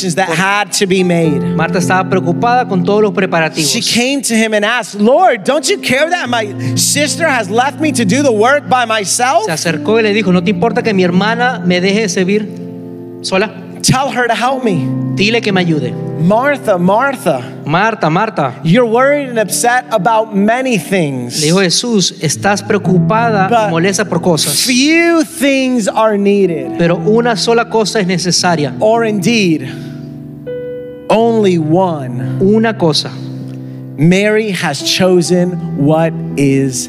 preparations that had to be made.
Marta estaba preocupada con todos los preparativos.
She came to him and asked, Lord, don't you care that my sister has left me to do the work by myself?
Se acercó y le dijo, ¿no te importa que mi hermana me deje servir sola?
Tell her to help me.
Dile que me ayude.
Martha, Martha,
Marta, Marta,
you're worried and upset about many things.
le dijo Jesús, estás preocupada, molesta por cosas,
Few things are needed,
pero una sola cosa es necesaria.
or indeed, only one.
Una cosa.
Mary has chosen what is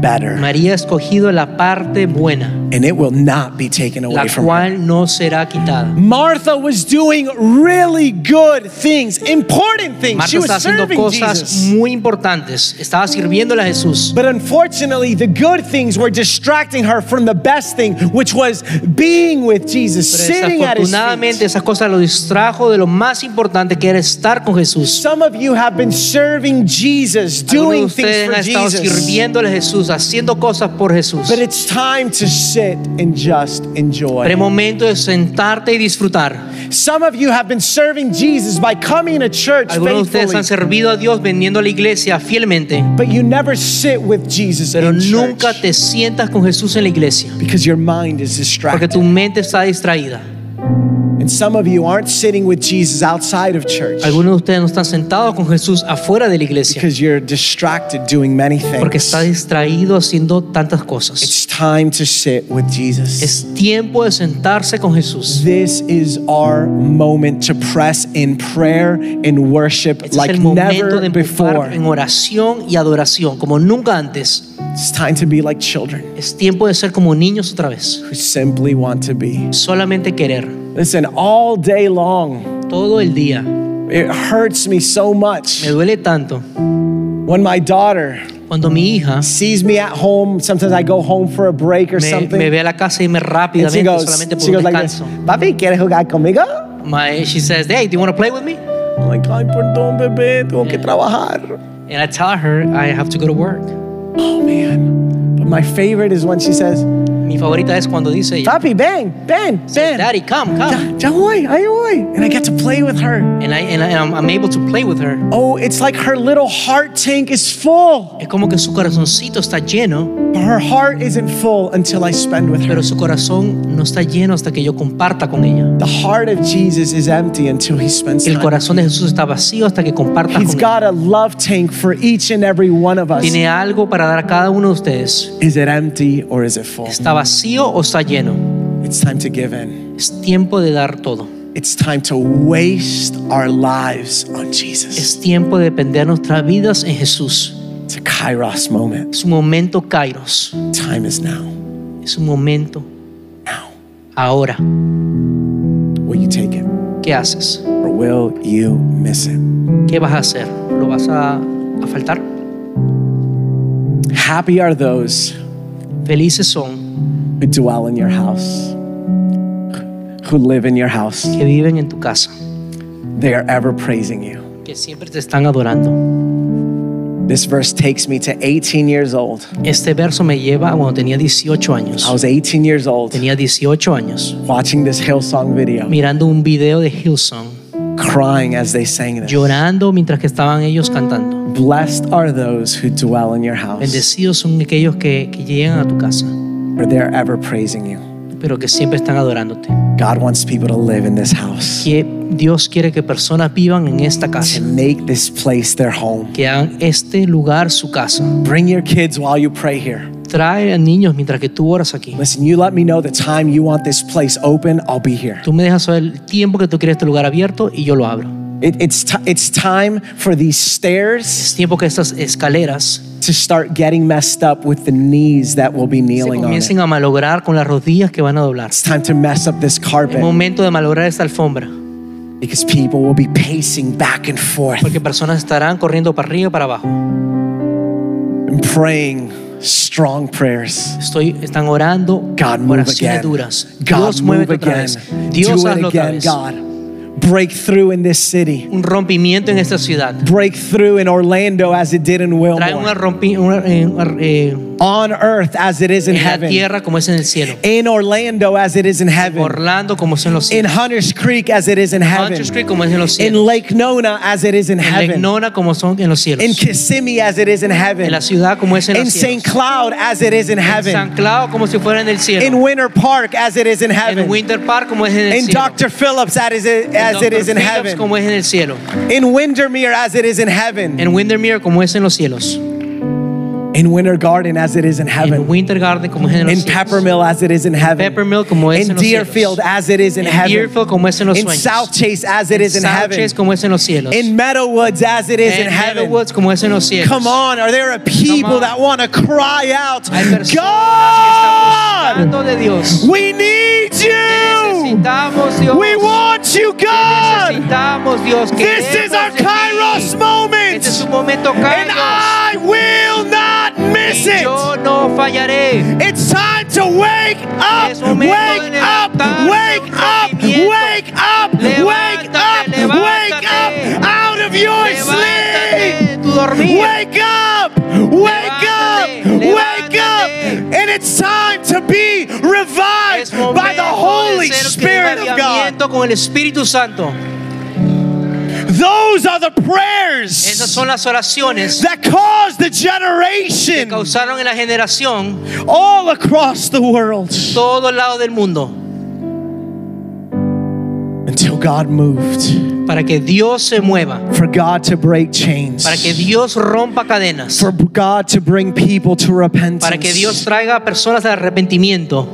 better,
María ha escogido la parte buena,
and it will not be taken
la
away from her.
cual no será quitada.
Martha was doing really good things, important things.
Marta
she was
haciendo
serving
cosas
Jesus.
muy importantes. Estaba sirviéndole a Jesús.
But unfortunately, the good things were distracting her from the best thing, which was being with Jesus,
Pero
sitting at his
desafortunadamente
feet.
esas cosas lo distrajo de lo más importante que era estar con Jesús.
Some of you have been serving Jesus, doing things for Jesus.
sirviéndole a Jesús, haciendo cosas por Jesús.
But it's time to sit and just
Pero
enjoy.
es momento de sentarte y disfrutar.
Some of you have been serving Jesus by coming to church
Algunos de ustedes han servido a Dios a la iglesia fielmente,
but you never sit with Jesus
pero
in
nunca
church
te sientas con Jesús en la iglesia,
because your mind is
porque
distracted.
tu mente está distraída.
And some of you aren't sitting with Jesus outside of church
Algunos de ustedes no están sentados con Jesús afuera de la iglesia
because you're distracted doing many things.
porque está distraído haciendo tantas cosas.
It's time to sit with Jesus.
Es tiempo de sentarse con Jesús.
This is our moment to press in prayer and worship
Este
like
es el momento
never
de
before.
en oración y adoración como nunca antes.
It's time to be like children
Es tiempo de ser como niños otra vez.
who simply want to be.
Solamente querer.
Listen, all day long,
Todo el día.
it hurts me so much
Me duele tanto
when my daughter
cuando mi hija
sees me at home. Sometimes I go home for a break or
me,
something.
me ve a la casa y me rápidamente
goes,
solamente
she
por
goes
un
like
descanso.
Papi, ¿quieres jugar conmigo?
My, eh, she says, "Hey, do you want to play with me?"
I'm like, ay, perdón, bebé, tengo que trabajar.
And I tell her I have to go to work.
Oh, man. My favorite is when she says,
Mi favorita es cuando dice ella,
Papi, ven, ven, ven.
"Daddy, come, come,"
Ya, ya voy, ahí voy. And I get to play with her.
and I and, I, and I'm, I'm able to play with her.
Oh, it's like her little heart tank is full.
Es como que su corazoncito está lleno,
But her heart isn't full until I spend with her.
pero su corazón no está lleno hasta que yo comparta con ella.
The heart of Jesus is empty until he spends
El corazón de Jesús está vacío hasta que comparta
He's
con él.
got a love tank for each and every one of us.
Tiene algo para dar a cada uno de ustedes.
Is it empty or is it full?
¿Está vacío o está lleno?
It's time to give in.
Es tiempo de dar todo.
It's time to waste our lives on Jesus.
Es tiempo de depender nuestras vidas en Jesús.
It's a kairos moment.
Es un momento kairos.
Time is now.
Es un momento
Now.
ahora.
Will you take it
¿Qué haces?
or will you miss it?
¿Qué vas a hacer? ¿Lo vas a, a faltar?
Happy are those
Felices son
who dwell in your house, who live in your house.
que viven en tu casa,
They are ever praising you.
que siempre te están adorando.
This verse takes me to 18 years old.
Este verso me lleva a cuando tenía 18 años.
I was 18 years old
Tenía 18 años
watching this Hillsong video,
mirando un video de Hillsong,
crying as they sang this.
llorando mientras que estaban ellos cantando.
Blessed are those who dwell in your house,
Bendecidos son aquellos que, que llegan a tu casa,
for they're ever praising you.
Pero que siempre están adorándote.
God wants people to live in this house,
Que Dios quiere que personas vivan en esta
to
casa,
make this place their home.
que hagan este lugar su casa.
Bring your kids while you pray here.
Trae a niños mientras que tú oras aquí.
Listen, you let me know the time you want this place open, I'll be here.
Tú me dejas saber el tiempo que tú quieres este lugar abierto y yo lo abro.
It, it's, it's time for these stairs
Es tiempo que estas escaleras
to start getting messed up with the knees that will be
se
kneeling on it.
comiencen a malograr con las rodillas que van a doblar.
It's time to mess up this
Es
carpet
momento de malograr esta alfombra,
because people will be pacing back and forth
porque personas estarán corriendo para arriba y para abajo.
and praying strong prayers.
Estoy, están orando
God, move
oraciones
again.
duras.
God,
Dios
move
mueve otra
again.
vez. Dios
Do it
hazlo otra
again,
vez.
God. Breakthrough in this city.
Un rompimiento en esta ciudad.
Breakthrough in Orlando as it did in
Trae una
Wilmore.
rompi, una, eh, eh,
On earth as it is in
en la
heaven.
tierra como es en el cielo.
In Orlando as it is in heaven.
Orlando como es en los
In. Hunters Creek as it is in heaven.
Hunter Street como es en los cielos. In.
Lake Nona as it is in
En
heaven.
Nona como son en los cielos.
In Kissimmee as it is in heaven.
En la ciudad como es en
In
los
St. Cloud as it is in
En
heaven.
San Clau como si fuera en el cielo. In.
Winter Park as it is in
En
heaven.
Winter Park como es en el
In
cielo.
Dr. Phillips as it is,
En
as it is in
Phillips
heaven.
como es en el cielo.
In Windermere as it is in heaven.
En Windermere como es en los cielos.
In Winter Garden as it is in
En
heaven.
Winter Garden como es en los
In. Peppermill as it is in heaven.
Peppermill como es
In
en los
Deerfield as it is in
En
heaven.
Deerfield como es en los
In. South Chase as it is in
South
heaven.
Chase como es en los cielos.
In Meadowwoods as it is in heaven.
Meadowwoods como es en los cielos.
Come on, are there a people that want to cry out,
Hay personas que
God, we need you. We want you, God.
necesitamos Dios.
This is our
Queremos de ti.
Kairos moment.
Este es un momento
And I will not miss it.
yo no fallaré.
It's time to wake up, wake up, wake up, wake up, wake up, wake up out of your sleep.
Levántate, tu dormir.
Wake up, wake up, wake up. And it's time to be revived by the Holy Spirit of God. Those are the
Esas
prayers
son las oraciones
that caused the
que
generation
causaron en la generación
all across the world.
todo el lado del mundo.
God moved,
para que Dios se mueva,
for God to break chains,
para que Dios rompa cadenas,
for God to bring people to repentance.
para que Dios traiga personas al arrepentimiento.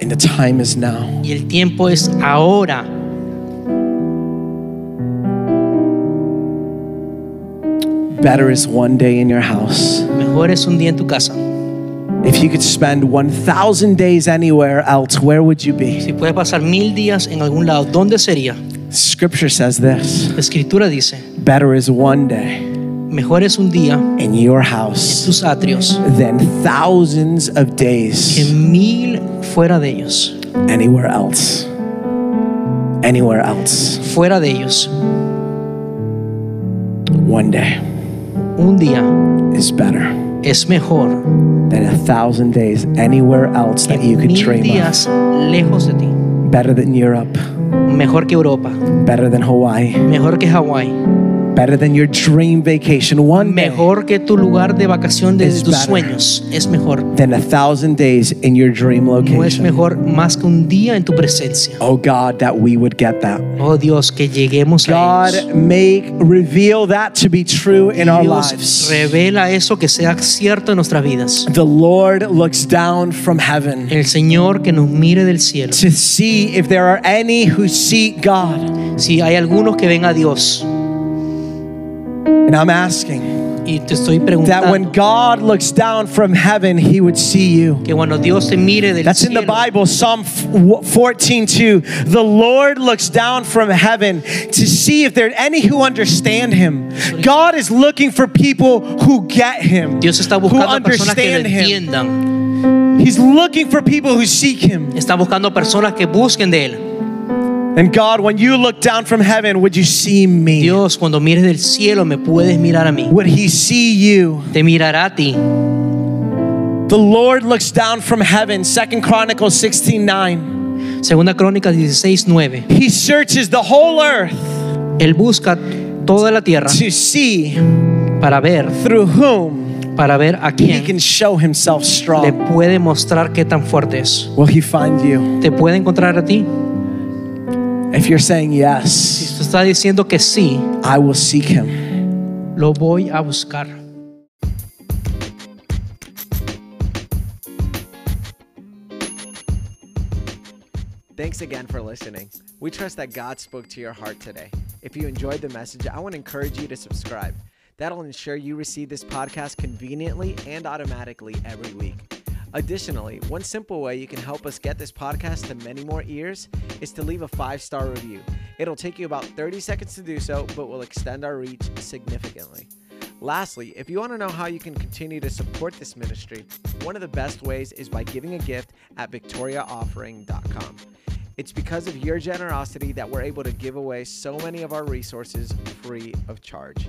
And the time is now.
Y el tiempo es ahora.
Better is one day in your house.
Mejor es un día en tu casa.
If you could spend 1,000 days anywhere else, where would you be?
Si puedes pasar mil días en algún lado, ¿dónde sería?
Scripture says this
La escritura dice,
Better is one day
mejor es un día
in your house en
tus atrios
than thousands of
que
days
mil fuera de ellos.
anywhere else. Anywhere else.
Fuera de ellos.
One day
Un día
is better
es mejor
than a thousand days anywhere else that you could
mil
dream of.
lejos de ti.
Better than Europe,
Mejor que Europa,
better than Hawaii,
mejor que Hawái,
better than your dream vacation. One
mejor que tu lugar de vacación de tus sueños. Es mejor.
than a thousand days in your dream
No es mejor más que un día en tu presencia.
Oh God, that we would get that.
Oh Dios, que lleguemos a
God,
ellos.
make reveal that to be true in our lives.
revela eso que sea cierto en nuestras vidas.
The Lord looks down from heaven
El Señor que nos mire del cielo.
to see if there are any who seek God.
Si hay algunos que ven a Dios
And I'm asking
y te estoy
that when God looks down from heaven, he would see you.
que Dios te mire del
That's in the. Bible, Psalm 14 2. The Lord looks down from heaven to see if there are any who understand him. God is looking for people who get him,
Dios está
who
buscando que lo
understand him. He's looking for people who seek him.
Está buscando personas que busquen de Él.
And God, when you look down from heaven, would you see me?
Dios, cuando mires del cielo, me puedes mirar a mí.
Would he see you?
Te mirará a ti.
The Lord looks down from heaven, Second Chronicles 16 9.
Segunda Crónicas 16, 9.
He searches the whole earth
Él busca toda la tierra
to see
para ver,
through whom
para ver a quién he
can show himself strong.
le puede mostrar qué tan fuerte es.
Will he find you?
¿Te puede encontrar a ti?
If you're saying
Si
yes,
tú estás diciendo que sí,
I will seek him.
lo voy a buscar.
Thanks again for listening. We trust that God spoke to your heart today. If you enjoyed the message, I want to encourage you to subscribe. That'll ensure you receive this podcast conveniently and automatically every week. Additionally, one simple way you can help us get this podcast to many more ears is to leave a five star review. It'll take you about 30 seconds to do so, but will extend our reach significantly. Lastly, if you want to know how you can continue to support this ministry, one of the best ways is by giving a gift at victoriaoffering.com. It's because of your generosity that we're able to give away so many of our resources free of charge.